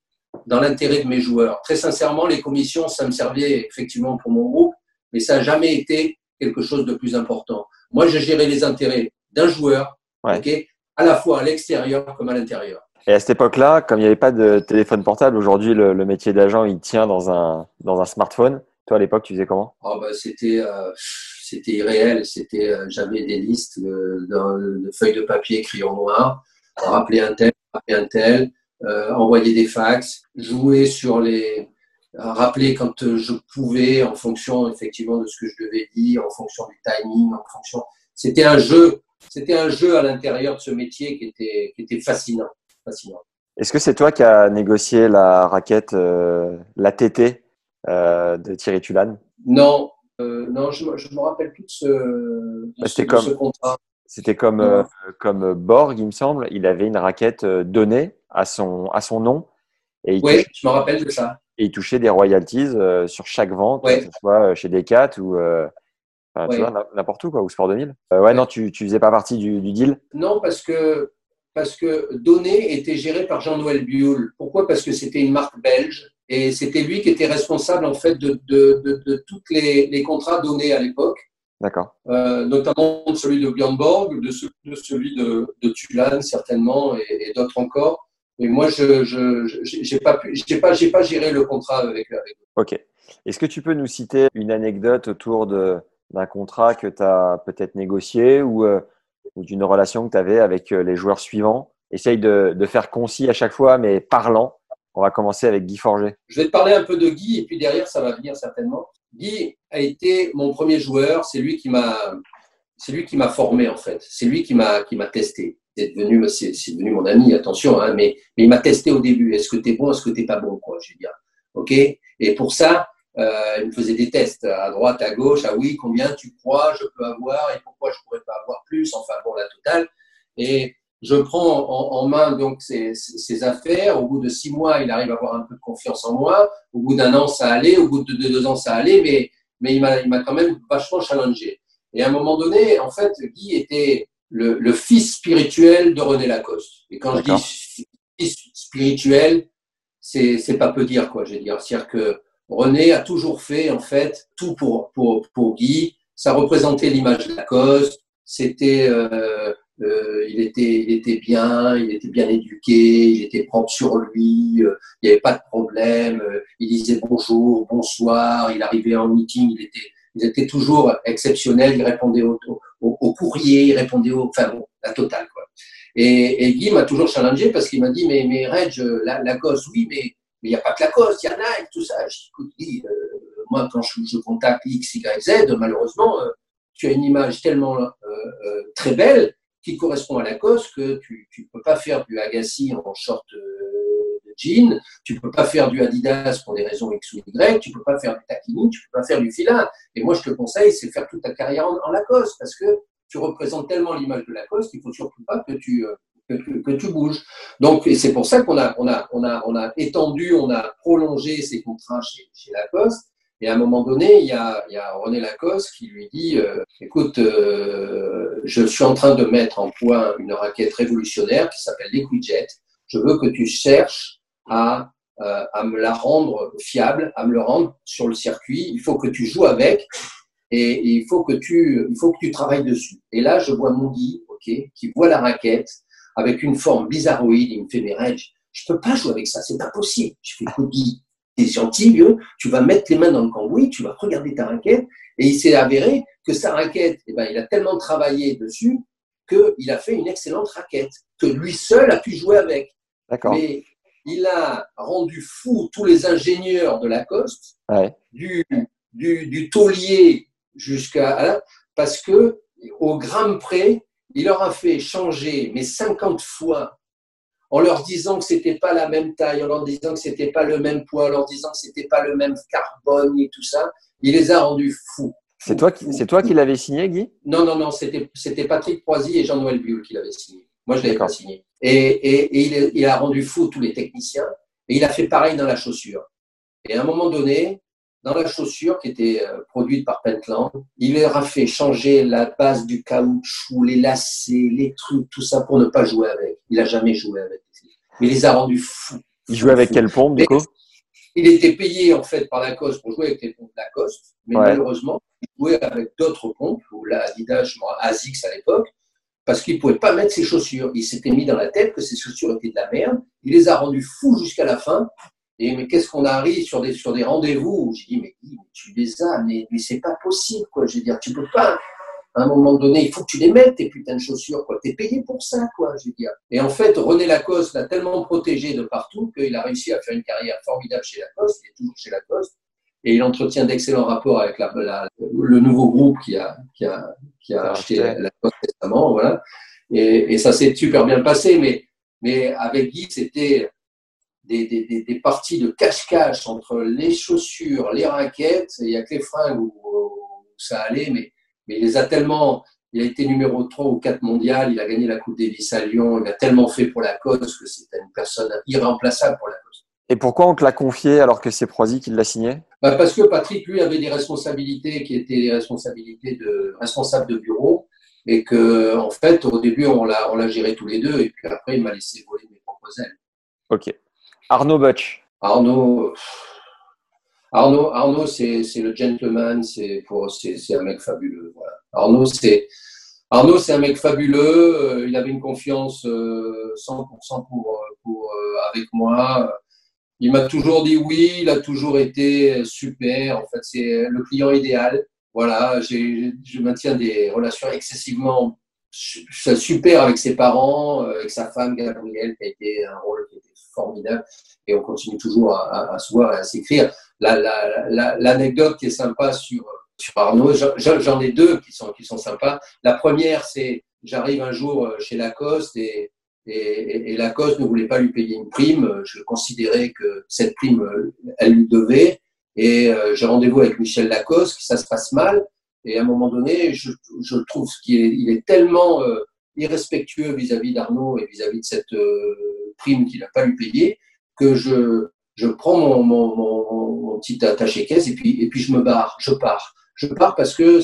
[SPEAKER 6] dans l'intérêt de mes joueurs. Très sincèrement, les commissions, ça me servait effectivement pour mon groupe, mais ça n'a jamais été quelque chose de plus important. Moi, je gérais les intérêts d'un joueur, à la fois à l'extérieur comme à l'intérieur.
[SPEAKER 7] Et à cette époque-là, comme il n'y avait pas de téléphone portable, aujourd'hui, le, le, métier d'agent, il tient dans un, dans un smartphone. Toi, à l'époque, tu faisais comment?
[SPEAKER 6] Oh bah, C'était euh, c'était irréel. C'était euh, J'avais des listes de, de, feuilles de papier en noir. Rappeler un tel, rappeler un tel, euh, envoyer des fax, jouer sur les. Rappeler quand je pouvais en fonction effectivement de ce que je devais dire, en fonction du timing, en fonction. C'était un jeu. C'était un jeu à l'intérieur de ce métier qui était, qui était fascinant. fascinant.
[SPEAKER 7] Est-ce que c'est toi qui as négocié la raquette, euh, la TT euh, de Thierry Tulane?
[SPEAKER 6] Non, euh, non, je ne me rappelle plus de ce, de
[SPEAKER 7] Bah,
[SPEAKER 6] ce- de
[SPEAKER 7] comme-
[SPEAKER 6] ce contrat.
[SPEAKER 7] C'était comme, euh, comme Borg, il me semble. Il avait une raquette euh, donnée à son, à son nom et il,
[SPEAKER 6] Oui,
[SPEAKER 7] touchait,
[SPEAKER 6] je me rappelle de ça.
[SPEAKER 7] Et il touchait des royalties euh, sur chaque vente,
[SPEAKER 6] Ouais.
[SPEAKER 7] que ce soit euh, chez Decat ou euh, enfin, tu
[SPEAKER 6] Ouais.
[SPEAKER 7] vois, n'im- n'importe où, quoi, ou Sport 2000. Euh, ouais, non, tu, tu faisais pas partie du, du deal?
[SPEAKER 6] Non, parce que, parce que Donné était géré par Jean-Noël Bioul. Pourquoi? Parce que c'était une marque belge et c'était lui qui était responsable en fait de, de, de, de tous les, les contrats donnés à l'époque,
[SPEAKER 7] D'accord.
[SPEAKER 6] notamment celui de Björn Borg, de, ce- de celui de, de Tulane certainement et, et d'autres encore. Et moi, je j'ai pas pas géré le contrat avec, avec
[SPEAKER 7] Ok. Est-ce que tu peux nous citer une anecdote autour d'un contrat que tu as peut-être négocié ou, euh, ou d'une relation que tu avais avec euh, les joueurs suivants? Essaye de, de faire concis à chaque fois, mais parlant. On va commencer avec Guy Forger.
[SPEAKER 6] Je vais te parler un peu de Guy et puis derrière ça va venir certainement. Guy a été mon premier joueur, c'est lui qui m'a c'est lui qui m'a formé en fait, c'est lui qui m'a qui m'a testé. C'est devenu mon ami, attention hein, mais il m'a testé au début, est-ce que tu es bon, est-ce que tu pas bon quoi, je veux dire. OK? Et pour ça, euh, il me faisait des tests à droite, à gauche, ah oui, combien tu crois je peux avoir et pourquoi je pourrais pas avoir plus, enfin bon la totale. Et je prends en, main donc ses affaires. Au bout de six mois, il arrive à avoir un peu de confiance en moi. Au bout d'un an, ça allait. Au bout de deux, deux ans, ça allait. Mais, mais il m'a il m'a quand même vachement challengé. Et à un moment donné, en fait, Guy était le, le fils spirituel de René Lacoste. Et quand je dis fils spirituel, c'est c'est pas peu dire quoi. Je veux dire, c'est-à-dire que René a toujours fait en fait tout pour pour pour Guy. Ça représentait l'image de Lacoste. C'était euh, euh, il était, il était bien, il était bien éduqué, il était propre sur lui, euh, il n'y avait pas de problème, euh, il disait bonjour, bonsoir, il arrivait en meeting, il était, il était toujours exceptionnel, il répondait au, au, au courrier, il répondait au, enfin bon, la totale quoi. Et, et Guy m'a toujours challengé parce qu'il m'a dit mais mais Reg, la, Lacoste, oui, mais mais il n'y a pas que Lacoste, il y en a et tout ça. Je dis écoute Guy, euh, moi quand je, je contacte X, Y, Z, malheureusement, euh, tu as une image tellement euh, euh, très belle qui correspond à Lacoste que tu tu peux pas faire du Agassi en short euh, jean, tu peux pas faire du Adidas pour des raisons X ou Y, tu peux pas faire du Takini, tu peux pas faire du Fila. Et moi je te conseille c'est faire toute ta carrière en, en Lacoste parce que tu représentes tellement l'image de Lacoste qu'il faut surtout pas que tu euh, que, que, tu bouges. Donc et c'est pour ça qu'on a on a on a on a étendu, on a prolongé ces contrats chez, chez Lacoste. Et à un moment donné, il y a, il y a René Lacoste qui lui dit euh, Écoute, euh, je suis en train de mettre en point une raquette révolutionnaire qui s'appelle Liquidjet. Je veux que tu cherches à, euh, à me la rendre fiable, à me le rendre sur le circuit. Il faut que tu joues avec et, et il, faut que tu, il faut que tu travailles dessus. Et là, je vois mon Guy, ok, qui voit la raquette avec une forme bizarroïde. Il me fait Mes Reg, je peux pas jouer avec ça, c'est pas possible. Je fais Écoute, Guy, t'es gentil, vieux, tu vas mettre les mains dans le cambouis, tu vas regarder ta raquette. Et il s'est avéré que sa raquette, eh ben, il a tellement travaillé dessus qu'il a fait une excellente raquette, que lui seul a pu jouer avec.
[SPEAKER 7] D'accord.
[SPEAKER 6] Mais il a rendu fou tous les ingénieurs de Lacoste,
[SPEAKER 7] Ouais.
[SPEAKER 6] du, du, du taulier jusqu'à là, parce que au gramme près, il leur a fait changer mais 50 fois en leur disant que c'était pas la même taille, en leur disant que c'était pas le même poids, en leur disant que c'était pas le même carbone et tout ça. Il les a rendus fous.
[SPEAKER 7] C'est toi qui, c'est toi qui l'avais signé, Guy?
[SPEAKER 6] Non, non, non, c'était, c'était Patrick Proisy et Jean-Noël Bull qui l'avaient signé. Moi, je l'avais pas signé. Et, et, et il, il a rendu fou tous les techniciens. Et il a fait pareil dans la chaussure. Et à un moment donné, dans la chaussure qui était euh, produite par Pentland, il leur a fait changer la base du caoutchouc, les lacets, les trucs, tout ça pour ne pas jouer avec. Il a jamais joué avec. Mais il les a rendus fous.
[SPEAKER 7] Il jouait avec quelle pompe, du coup?
[SPEAKER 6] Il était payé en fait par Lacoste pour jouer avec les pompes Lacoste, mais
[SPEAKER 7] Ouais.
[SPEAKER 6] malheureusement, il jouait avec d'autres pompes, ou la Adidas, je crois, Asics à l'époque, parce qu'il ne pouvait pas mettre ses chaussures. Il s'était mis dans la tête que ses chaussures étaient de la merde. Il les a rendus fous jusqu'à la fin. Et mais qu'est-ce qu'on arrive sur des, sur des rendez-vous j'ai dit, mais, tu les as, mais, mais c'est pas possible, quoi. Je veux dire, tu peux pas. À un moment donné, il faut que tu les mettes, tes putains de chaussures, quoi. T'es payé pour ça, quoi, je veux. Et en fait, René Lacoste l'a tellement protégé de partout qu'il a réussi à faire une carrière formidable chez Lacoste. Il est toujours chez Lacoste. Et il entretient d'excellents rapports avec la- le nouveau groupe qui a, qui a, qui a acheté
[SPEAKER 7] acheté.
[SPEAKER 6] Lacoste récemment, voilà. Et, et ça s'est super bien passé, mais Mais avec Guy, c'était des, des, des, parties de cache-cache entre les chaussures, les raquettes. Il n'y a que les fringues où, ça allait, mais, mais il les a tellement. Il a été numéro 3 ou 4 mondial, il a gagné la Coupe Davis à Lyon, il a tellement fait pour la cause que c'était une personne irremplaçable pour la cause.
[SPEAKER 7] Et pourquoi on te l'a confié alors que c'est Proisy qui l'a signé?
[SPEAKER 6] Bah Parce que Patrick, lui, avait des responsabilités qui étaient des responsabilités de responsable de bureau et que, en fait, au début, on l'a, on l'a géré tous les deux et puis après, il m'a laissé voler mes propres ailes.
[SPEAKER 7] Ok. Arnaud Butch.
[SPEAKER 6] Arnaud, Arnaud, Arnaud c'est, c'est le gentleman, c'est, pour, c'est, c'est un mec fabuleux. Voilà. Arnaud, c'est, Arnaud, c'est un mec fabuleux. Euh, il avait une confiance 100% euh, pour, pour, euh, avec moi il m'a toujours dit oui, il a toujours été super. En fait, c'est le client idéal. Voilà, je maintiens des relations excessivement super avec ses parents, euh, avec sa femme Gabrielle, qui a été un rôle qui était formidable. Et on continue toujours à, se voir et à s'écrire. L'anecdote qui est sympa sur, sur Arnaud, j'en ai deux qui sont, qui sont sympas. La première, c'est j'arrive un jour chez Lacoste et et, et, Lacoste ne voulait pas lui payer une prime. Je considérais que cette prime, elle lui devait. Et euh, j'ai rendez-vous avec Michel Lacoste, ça se passe mal. Et à un moment donné, je, je trouve qu'il est, il est tellement euh, irrespectueux vis-à-vis d'Arnaud et vis-à-vis de cette euh, prime qu'il n'a pas lui payer que je, je prends mon, mon, mon, petit attaché-caisse et puis, et puis je me barre, je pars. Je pars parce que,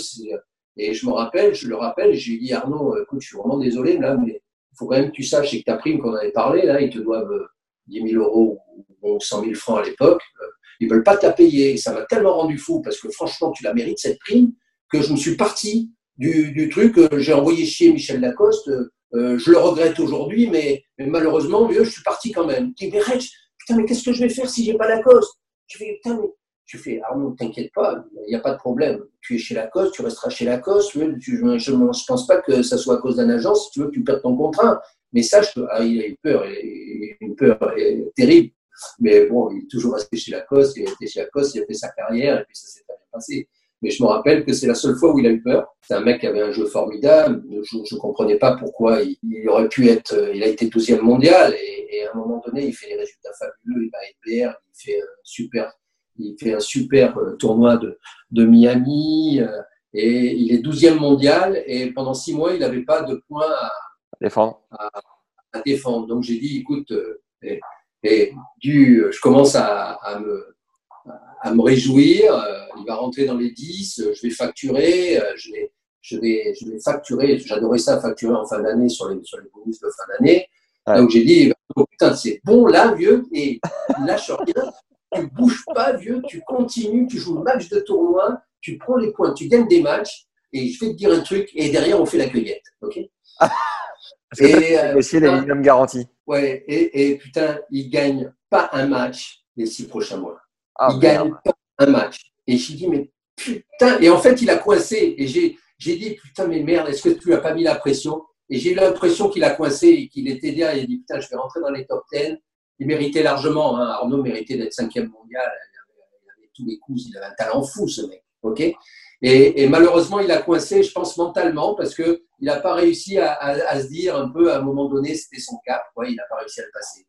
[SPEAKER 6] et je me rappelle, je le rappelle, j'ai dit Arnaud, écoute, je suis vraiment désolé là, mais faut quand même que tu saches que ta prime qu'on avait parlé, là, ils te doivent 10 euh, 000 euros ou 100 000 francs à l'époque. Euh, ils veulent pas te payer. Ça m'a tellement rendu fou parce que franchement, tu la mérites cette prime que je me suis parti du, truc. Euh, j'ai envoyé chier Michel Lacoste. je le regrette aujourd'hui, mais, malheureusement, je suis parti quand même. Tu dis, mais putain, mais qu'est-ce que je vais faire si j'ai pas Lacoste? Tu fais, putain, mais tu fais, Arnaud, t'inquiète pas, il n'y a pas de problème. Tu es chez Lacoste, tu resteras chez Lacoste. je ne pense pas que ça soit à cause d'un agence, si tu veux que tu perdes ton contrat. Mais sache que, ah, il a eu peur, une peur terrible. Mais bon, il est toujours resté chez Lacoste, il a été chez Lacoste, il a fait sa carrière, et puis ça s'est bien passé. Mais je me rappelle que c'est la seule fois où il a eu peur. C'est un mec qui avait un jeu formidable. Je ne comprenais pas pourquoi il, aurait pu être. Il a été 12e mondial et, à un moment donné, il fait des résultats fabuleux. Il va à il fait un super il fait un super euh, tournoi de, de Miami euh, et il est 12e mondial et pendant six mois, il n'avait pas de points à
[SPEAKER 7] défendre.
[SPEAKER 6] À, défendre. Donc j'ai dit, écoute, euh, et, du, je commence à, me, à me réjouir, il va rentrer dans les 10, je vais facturer, je vais, je vais, je vais facturer, j'adorais ça, facturer en fin d'année sur les, sur les bonus de fin d'année. Donc j'ai dit, oh, putain, c'est bon là, vieux, et lâche rien, tu bouges pas, vieux, tu continues, tu joues le match de tournoi, tu prends les points, tu gagnes des matchs, et je vais te dire un truc, et derrière, on fait la cueillette. OK [laughs]
[SPEAKER 7] et euh, aussi les minimum garanties.
[SPEAKER 6] Ouais, et, et, putain, il gagne pas un match les six prochains mois. Ah, il gagne pas un match. Et j'ai dit, mais putain, et en fait, il a coincé. Et j'ai, j'ai dit, putain, mais merde, est-ce que tu n'as pas mis la pression? Et j'ai eu l'impression qu'il a coincé et qu'il était derrière. Il a dit, putain, je vais rentrer dans les top 10 il méritait largement. Hein. Arnaud méritait d'être cinquième mondial. Il avait, tous les coups. Il avait un talent fou, ce mec. Ok? Et, malheureusement, il a coincé, je pense, mentalement, parce que il n'a pas réussi à, se dire un peu à un moment donné, c'était son cap. Ouais, il n'a pas réussi à le passer.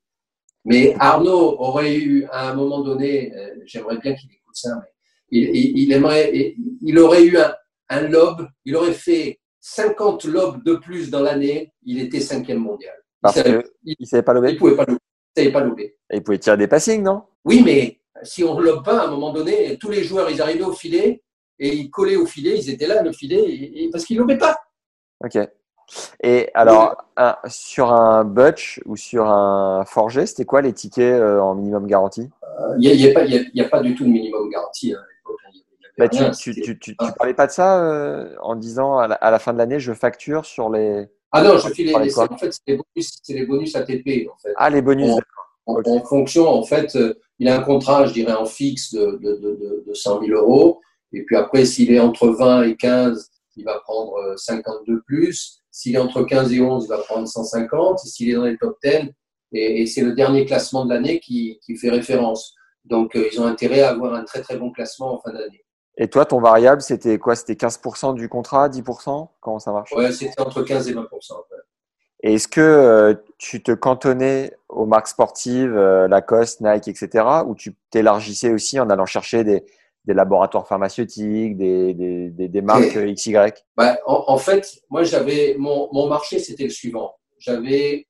[SPEAKER 6] Mais Arnaud aurait eu à un moment donné, euh, j'aimerais bien qu'il écoute ça, mais il, aimerait, il aurait eu un, un lobe, il aurait fait 50 lobes de plus dans l'année, il était cinquième mondial.
[SPEAKER 7] Parce qu'il ne savait pas lever.
[SPEAKER 6] Il pouvait pas lever pas loupé.
[SPEAKER 7] Et il pouvait tirer des passings, non?
[SPEAKER 6] Oui, mais si on ne lobe pas, à un moment donné, tous les joueurs, ils arrivaient au filet et ils collaient au filet, ils étaient là, le filet, parce qu'ils ne lobaient pas.
[SPEAKER 7] Ok. Et alors, sur un Butch ou sur un Forger, c'était quoi les tickets euh, en minimum garantie?
[SPEAKER 6] Il n'y a, pas du tout de minimum garantie. Hein,
[SPEAKER 7] bah, tu, tu, tu, parlais pas de ça euh, en disant à la, fin de l'année, je facture sur les.
[SPEAKER 6] Ah non, je file les, en fait, c'est les, bonus, les bonus ATP. En fait.
[SPEAKER 7] Ah, les bonus.
[SPEAKER 6] En, fonction, en fait, euh, il a un contrat, je dirais, en fixe de, de, de, de 100 000 euros. Et puis après, s'il est entre 20 et 15, il va prendre 52 euh, plus. S'il est entre 15 et 11, il va prendre 150. Et s'il est dans les top 10, et, et c'est le dernier classement de l'année qui, qui, fait référence. Donc, euh, ils ont intérêt à avoir un très très bon classement en fin d'année.
[SPEAKER 7] Et toi, ton variable, c'était quoi? C'était 15% du contrat, 10% Comment ça marche?
[SPEAKER 6] Ouais, c'était entre 15 et 20%.
[SPEAKER 7] Et est-ce que tu te cantonnais aux marques sportives, euh, Lacoste, Nike, etc., ou tu t'élargissais aussi en allant chercher des, des laboratoires pharmaceutiques, des, des, des, marques XY
[SPEAKER 6] bah, en, fait, moi, j'avais mon, mon marché, c'était le suivant. J'avais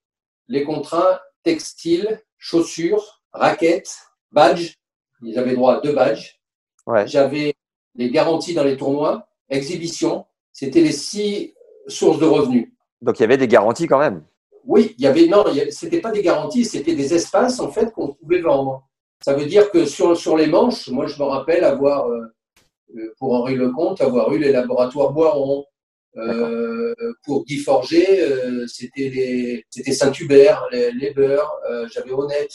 [SPEAKER 6] les contrats textiles, chaussures, raquettes, badges. Ils avaient droit à deux badges. Ouais. J'avais les garanties dans les tournois, exhibitions. C'était les six sources de revenus.
[SPEAKER 7] Donc il y avait des garanties quand même.
[SPEAKER 6] Oui, il y avait non, c'était pas des garanties, c'était des espaces en fait qu'on pouvait vendre. Ça veut dire que sur, sur les manches, moi je me rappelle avoir, euh, euh, pour Henri Lecomte, avoir eu les laboratoires Boiron. Euh, pour Guy Forger, c'était c'était Saint-Hubert, les, les Beurs. J'avais Honnête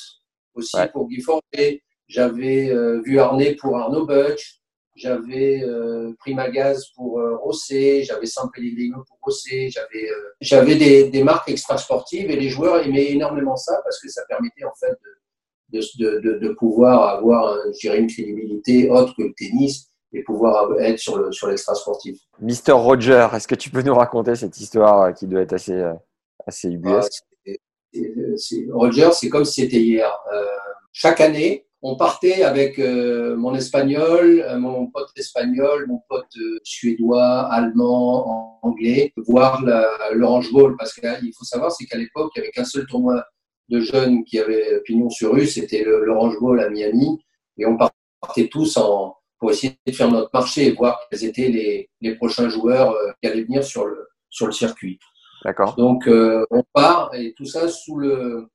[SPEAKER 6] aussi pour Guy Forger. J'avais vu Arnay pour Arnaud Butch. J'avais euh, Primagaz pour euh, Rosset, j'avais San Pellegrino pour Rosset, j'avais euh, j'avais des, des, marques extra sportives et les joueurs aimaient énormément ça parce que ça permettait en fait de, de, de, de pouvoir avoir une crédibilité autre que le tennis et pouvoir être sur le sur l'extra sportif.
[SPEAKER 7] Mister Roger, est-ce que tu peux nous raconter cette histoire qui doit être assez assez ubuesque?
[SPEAKER 6] Ah, Roger, c'est comme si c'était hier. chaque année, on partait avec euh, mon espagnol, euh, mon pote espagnol, mon pote euh, suédois, allemand, anglais, voir l'Orange Bowl. Parce qu'il faut savoir, c'est qu'à l'époque, il n'y avait qu'un seul tournoi de jeunes qui avait pignon sur rue, c'était l'Orange Bowl à Miami. Et on partait tous en, pour essayer de faire notre marché et voir quels étaient les, les prochains joueurs qui allaient venir sur le, sur le circuit.
[SPEAKER 7] D'accord.
[SPEAKER 6] Donc, on part et tout ça sous le,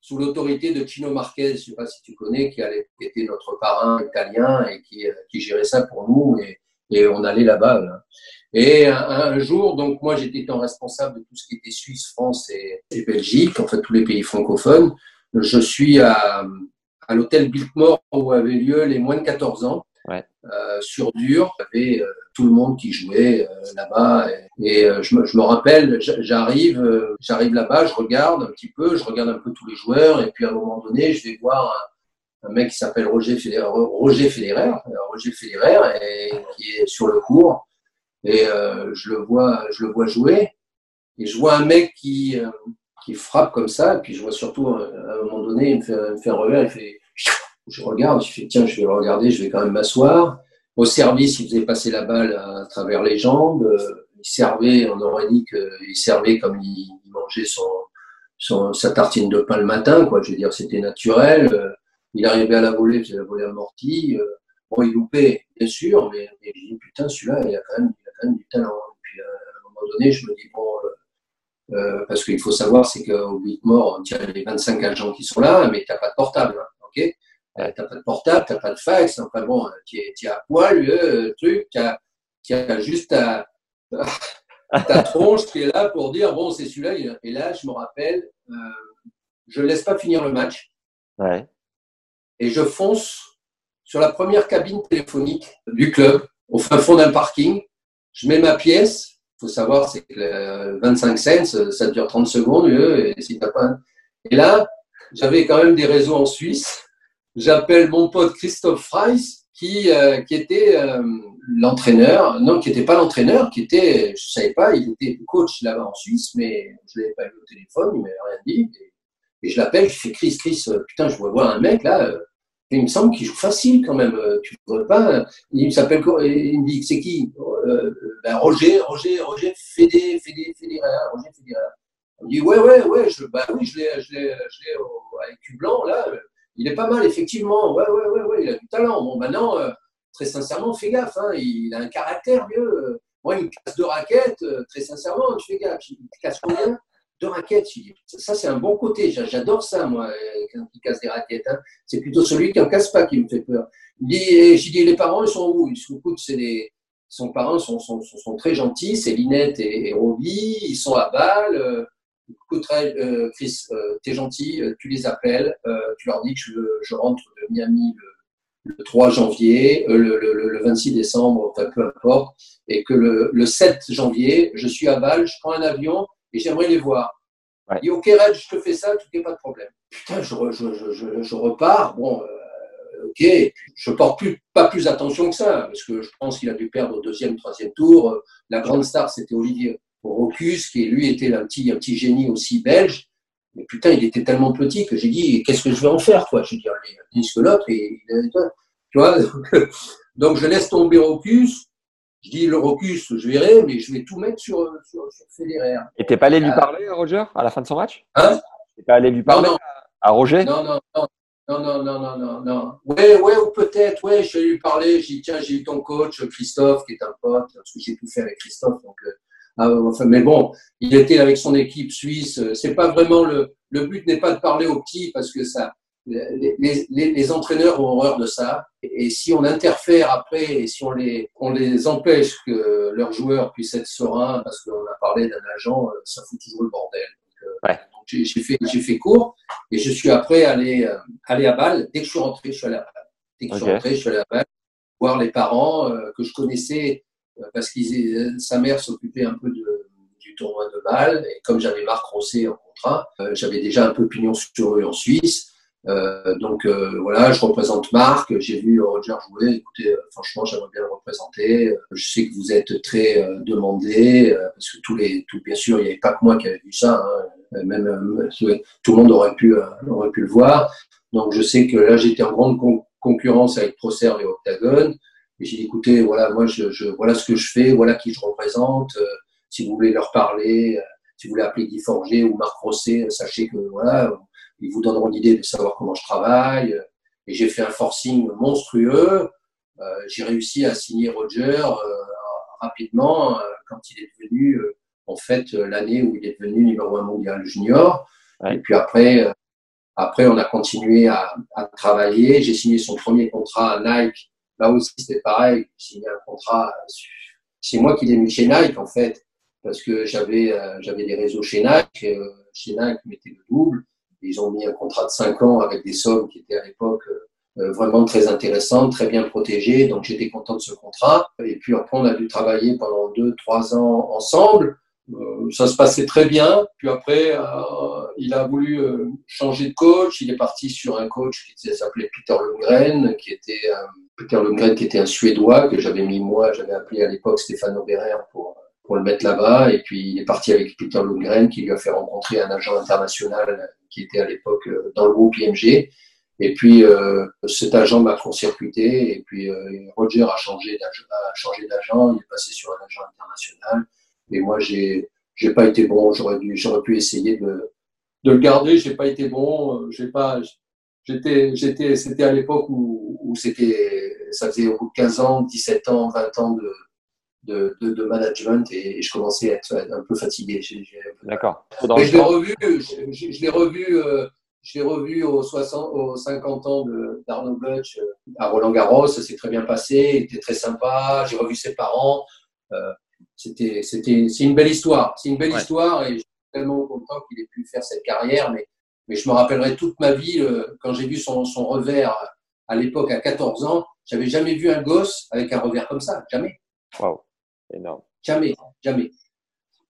[SPEAKER 6] sous l'autorité de Chino Marquez, je ne sais pas si tu connais, qui, était notre parrain italien et qui, euh, qui gérait ça pour nous. Et, et on allait là-bas. Et un, jour, donc moi j'étais en responsable de tout ce qui était Suisse, France et, Belgique, en fait tous les pays francophones. Je suis à, à l'hôtel Biltmore où avaient lieu les moins de 14 ans. Euh, sur dur. Il y avait euh, tout le monde qui jouait euh, là-bas. Et, je, me, je, me, rappelle, j'arrive, j'arrive là-bas, je regarde un petit peu, je regarde un peu tous les joueurs, et puis à un moment donné, je vais voir un, mec qui s'appelle Roger Federer, Roger Federer, Roger Federer, et qui est sur le cours. Et je le vois, je le vois jouer. Et je vois un mec qui, qui frappe comme ça, et puis je vois surtout à un moment donné, il me fait, il me fait un revers, il fait je regarde, je fais tiens, je vais le regarder, je vais quand même m'asseoir. Au service, il faisait passer la balle à travers les jambes. Il servait, on aurait dit qu'il servait comme il, mangeait son, sa tartine de pain le matin, quoi. Je veux dire, c'était naturel. Il arrivait à la volée, c'était la volée amortie. Bon, il loupait, bien sûr, mais, je dis putain, celui-là, il a quand même, il du talent. Et puis à un moment donné, je me dis bon. Euh, euh parce qu'il faut savoir, c'est qu'au mort, il y a les 25 agents qui sont là, mais tu n'as pas de portable. Hein, euh, t'as pas de portable, t'as pas de fax, enfin bon, tu es, à poil, le truc, tu as, as, juste ta, [laughs] ta tronche qui est là pour dire, bon, c'est celui-là. Et là, je me rappelle, euh, je ne laisse pas finir le match.
[SPEAKER 7] Ouais.
[SPEAKER 6] Et je fonce sur la première cabine téléphonique du club, au fin fond d'un parking. Je mets ma pièce. Il faut savoir, c'est que 25 cents, ça dure 30 secondes. Et, si pas... et là, j'avais quand même des réseaux en Suisse j'appelle mon pote Christophe Freiss, qui, euh, qui était euh, l'entraîneur, non, qui n'était pas l'entraîneur, qui était, je ne savais pas, il était coach là-bas en Suisse, mais je ne l'avais pas vu au téléphone, il m'avait rien dit. Et, je l'appelle, je fais Chris, Chris, euh, putain, je vois voir un mec là, et il me semble qu'il joue facile quand même, tu ne vois pas. Il s'appelle, il me dit, c'est qui? Ben, Roger, Roger, Roger Fédé, Fédé, Fédéraire, Roger Fédéraire. Il me dit, ouais, ouais, ouais, je, bah oui, je l'ai, je l'ai, je l'ai avec Blanc là il est pas mal, effectivement. Ouais, ouais, ouais, ouais, il a du talent. Bon, maintenant, euh, très sincèrement, fais gaffe. Hein, il a un caractère mieux. Moi, il me casse deux raquettes. Euh, très sincèrement, tu fais gaffe. Il casse combien? Deux raquettes. Ça, c'est un bon côté. J'adore ça, moi, euh, quand il casse des raquettes. Hein. C'est plutôt celui qui en casse pas qui me fait peur. J'ai dit, les parents, ils sont où? Ils sont, c'est des son parents sont, sont, sont, très gentils, c'est Linette et, et Roby, ils sont à Bâle, écoute, euh, Chris, euh, t'es gentil, euh, tu les appelles, tu leur dis que je, rentre de Miami le, 3 janvier, le, 26 décembre, enfin peu importe, et que le, 7 janvier, je suis à Bâle, je prends un avion et j'aimerais les voir. Il dit, ok, Red, je te fais ça, tout n'est pas de problème. Putain, je, je, repars, bon, ok, je porte plus, pas plus attention que ça, parce que je pense qu'il a dû perdre au deuxième, troisième tour. La grande star, c'était Olivier Rocus, qui lui était un petit, un petit génie aussi belge. mais putain, il était tellement petit que j'ai dit, qu'est-ce que je vais en faire, quoi Je dis, allez, que l'autre, et, tu vois? [laughs] Donc, je laisse tomber Rocus. Je dis, le Rocus, je verrai, mais je vais tout mettre sur, sur, sur Federer.
[SPEAKER 7] Et t'es pas allé lui parler, Roger, à la fin de son match?
[SPEAKER 6] Hein?
[SPEAKER 7] T'es pas allé lui parler à Roger?
[SPEAKER 6] Non, non, non. Non, non, non, non, non, non. Ouais, ouais, ou peut-être, ouais, je vais lui parler. J'ai dit, tiens, j'ai eu ton coach, Christophe, qui est un pote, parce que j'ai tout fait avec Christophe. Donc, euh, ah, enfin, mais bon, il était avec son équipe suisse. C'est pas vraiment le, le but n'est pas de parler aux petits parce que ça, les, les, les, entraîneurs ont horreur de ça. Et, si on interfère après et si on les, on les empêche que leurs joueurs puissent être sereins parce qu'on a parlé d'un agent, euh, ça fout toujours le bordel.
[SPEAKER 7] Donc, ouais.
[SPEAKER 6] j'ai fait, j'ai fait court et je suis après allé, euh, aller à Bâle. Dès que je suis rentré, je suis allé à Bâle. Dès que je suis rentré, je suis allé à Bâle voir les parents euh, que je connaissais parce que sa mère s'occupait un peu du tournoi de Bâle et comme j'avais Marc Rosset en contrat, j'avais déjà un peu pignon sur eux en Suisse. Euh, donc euh, voilà, je représente Marc. J'ai vu Roger jouer. Écoutez, euh, franchement, j'aimerais bien le représenter. Je sais que vous êtes très demandé parce que tous les, tout, bien sûr, il n'y avait pas que moi qui avait vu ça. Hein. Même tout le monde aurait pu, aurait pu le voir. Donc je sais que là, j'étais en grande concurrence avec Procer et Octagon. Et j'ai dit, écoutez, voilà, moi, je, je, voilà ce que je fais, voilà qui je représente. si vous voulez leur parler, si vous voulez appeler Guy Forger ou Marc Rosset, sachez que voilà, ils vous donneront l'idée de savoir comment je travaille. Et j'ai fait un forcing monstrueux. Euh, j'ai réussi à signer Roger euh, rapidement euh, quand il est devenu, en fait, l'année où il est devenu numéro un mondial junior. Et puis après, après, on a continué à, à travailler. J'ai signé son premier contrat à Nike. Là aussi, c'était pareil. J'ai signé un contrat. C'est moi qui l'ai mis chez Nike, en fait, parce que j'avais j'avais des réseaux chez Nike. chez Nike, mettait le double. Ils ont mis un contrat de 5 ans avec des sommes qui étaient à l'époque euh, vraiment très intéressantes, très bien protégées. Donc j'étais content de ce contrat. Et puis après, on a dû travailler pendant 2-3 ans ensemble. Euh, ça se passait très bien. Puis après, euh, il a voulu changer de coach. Il est parti sur un coach qui s'appelait Peter Lundgren, qui était Peter Lundgren, qui était un Suédois que j'avais mis moi, j'avais appelé à l'époque Stéphane Oberer pour pour le mettre là-bas. Et puis il est parti avec Peter Lundgren, qui lui a fait rencontrer un agent international qui était à l'époque euh, dans le groupe IMG. Et puis euh, cet agent m'a court-circuité et puis euh, Roger a changé d'agent, il est passé sur un agent international. Et moi j'ai j'ai pas été bon, j'aurais pu essayer de de le garder, j'ai pas été bon, j'ai pas j'étais j'étais c'était à l'époque où, où c'était ça faisait au bout de 15 ans, 17 ans, 20 ans de de, de, de, management et, je commençais à être un peu fatigué.
[SPEAKER 7] D'accord.
[SPEAKER 6] Mais je l'ai revu, je, je l'ai revu, euh, je l'ai revu aux, 60, aux 50 ans d'Arnaud Butch euh, à Roland Garros. Ça s'est très bien passé, il était très sympa. J'ai revu ses parents. Euh, c'était, c'était, c'est une belle histoire. C'est une belle histoire et je suis tellement content qu'il ait pu faire cette carrière. Mais, mais je me rappellerai toute ma vie euh, quand j'ai vu son, son revers à l'époque à 14 ans. J'avais jamais vu un gosse avec un revers comme ça, jamais.
[SPEAKER 7] Waouh. Énorme.
[SPEAKER 6] Jamais, jamais.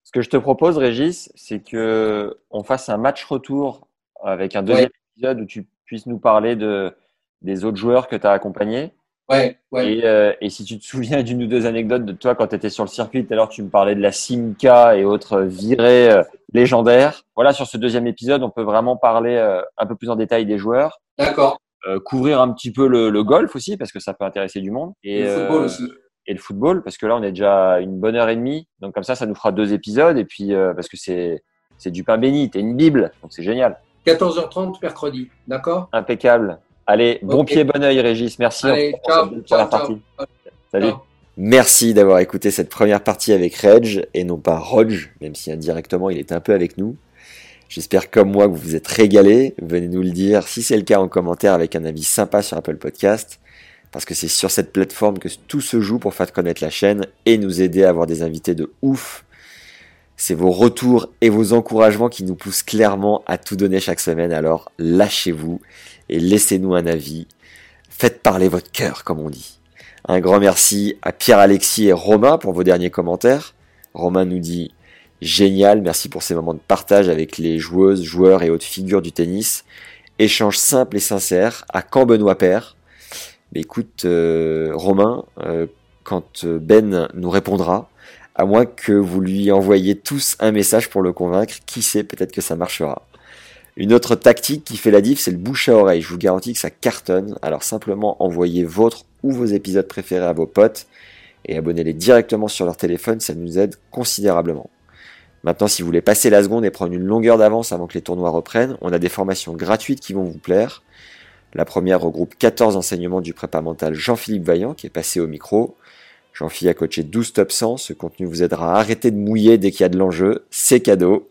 [SPEAKER 7] Ce que je te propose, Régis, c'est que on fasse un match retour avec un deuxième épisode où tu puisses nous parler de, des autres joueurs que tu as accompagnés.
[SPEAKER 6] Ouais, ouais.
[SPEAKER 7] Et, euh, et, si tu te souviens d'une ou deux anecdotes de toi quand tu étais sur le circuit, tout à l'heure tu me parlais de la Simca et autres virées euh, légendaires. Voilà, sur ce deuxième épisode, on peut vraiment parler euh, un peu plus en détail des joueurs.
[SPEAKER 6] D'accord.
[SPEAKER 7] couvrir un petit peu le, le, golf aussi, parce que ça peut intéresser du monde.
[SPEAKER 6] Et, le football aussi
[SPEAKER 7] et le football, parce que là, on est déjà une bonne heure et demie. Donc, comme ça, ça nous fera deux épisodes. Et puis, parce que c'est, c'est du pain béni, t'es une Bible. Donc, c'est génial.
[SPEAKER 6] 14h30 mercredi, d'accord?
[SPEAKER 7] Impeccable. Allez, bon pied, bon oeil, Régis. Merci.
[SPEAKER 6] Allez, ciao, ciao, ciao,
[SPEAKER 7] Salut. Merci d'avoir écouté cette première partie avec Reg et non pas Rog, même si indirectement il est un peu avec nous. J'espère comme moi que vous vous êtes régalés. Venez nous le dire si c'est le cas en commentaire avec un avis sympa sur Apple Podcast parce que c'est sur cette plateforme que tout se joue pour faire connaître la chaîne et nous aider à avoir des invités de ouf. C'est vos retours et vos encouragements qui nous poussent clairement à tout donner chaque semaine, alors lâchez-vous et laissez-nous un avis. Faites parler votre cœur, comme on dit. Un grand merci à Pierre-Alexis et Romain pour vos derniers commentaires. Romain nous dit Génial, merci pour ces moments de partage avec les joueuses, joueurs et autres figures du tennis. Échange simple et sincère à Camp Benoît Père. Mais écoute, euh, Romain, euh, quand euh, Ben nous répondra, à moins que vous lui envoyiez tous un message pour le convaincre, qui sait, peut-être que ça marchera.
[SPEAKER 5] Une autre tactique qui fait la diff, c'est le bouche à oreille. Je vous garantis que ça cartonne. Alors simplement envoyez votre ou vos épisodes préférés à vos potes et abonnez-les directement sur leur téléphone, ça nous aide considérablement. Maintenant, si vous voulez passer la seconde et prendre une longueur d'avance avant que les tournois reprennent, on a des formations gratuites qui vont vous plaire. La première regroupe 14 enseignements du prépa mental Jean-Philippe Vaillant qui est passé au micro. Jean-Philippe a coaché 12 top 100. Ce contenu vous aidera à arrêter de mouiller dès qu'il y a de l'enjeu. C'est cadeau.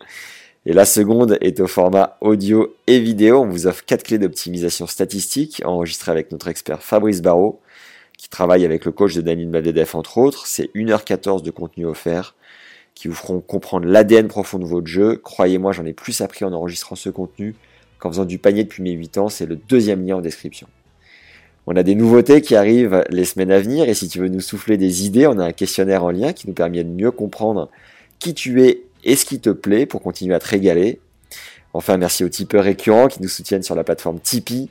[SPEAKER 5] Et la seconde est au format audio et vidéo. On vous offre quatre clés d'optimisation statistique enregistrées avec notre expert Fabrice Barrault qui travaille avec le coach de Daniel Medvedev entre autres. C'est 1h14 de contenu offert qui vous feront comprendre l'ADN profond de votre jeu. Croyez-moi, j'en ai plus appris en enregistrant ce contenu qu'en faisant du panier depuis mes 8 ans. C'est le deuxième lien en description. On a des nouveautés qui arrivent les semaines à venir et si tu veux nous souffler des idées, on a un questionnaire en lien qui nous permet de mieux comprendre qui tu es et ce qui te plaît pour continuer à te régaler. Enfin, merci aux tipeurs récurrents qui nous soutiennent sur la plateforme Tipeee.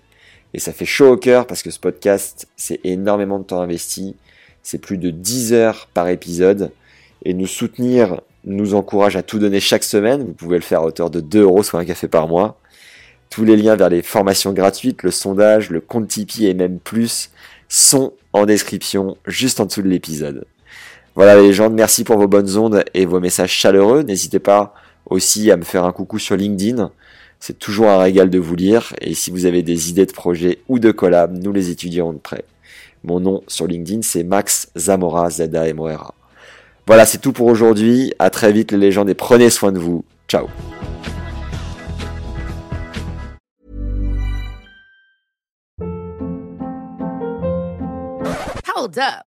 [SPEAKER 5] Et ça fait chaud au cœur parce que ce podcast, c'est énormément de temps investi. C'est plus de 10 heures par épisode. Et nous soutenir nous encourage à tout donner chaque semaine. Vous pouvez le faire à hauteur de 2 euros, soit un café par mois. Tous les liens vers les formations gratuites, le sondage, le compte Tipeee et même plus sont en description juste en dessous de l'épisode. Voilà les gens, merci pour vos bonnes ondes et vos messages chaleureux. N'hésitez pas aussi à me faire un coucou sur LinkedIn. C'est toujours un régal de vous lire et si vous avez des idées de projets ou de collab, nous les étudierons de près. Mon nom sur LinkedIn, c'est Max Zamora, z a m o r a Voilà, c'est tout pour aujourd'hui. À très vite les légendes et prenez soin de vous. Ciao.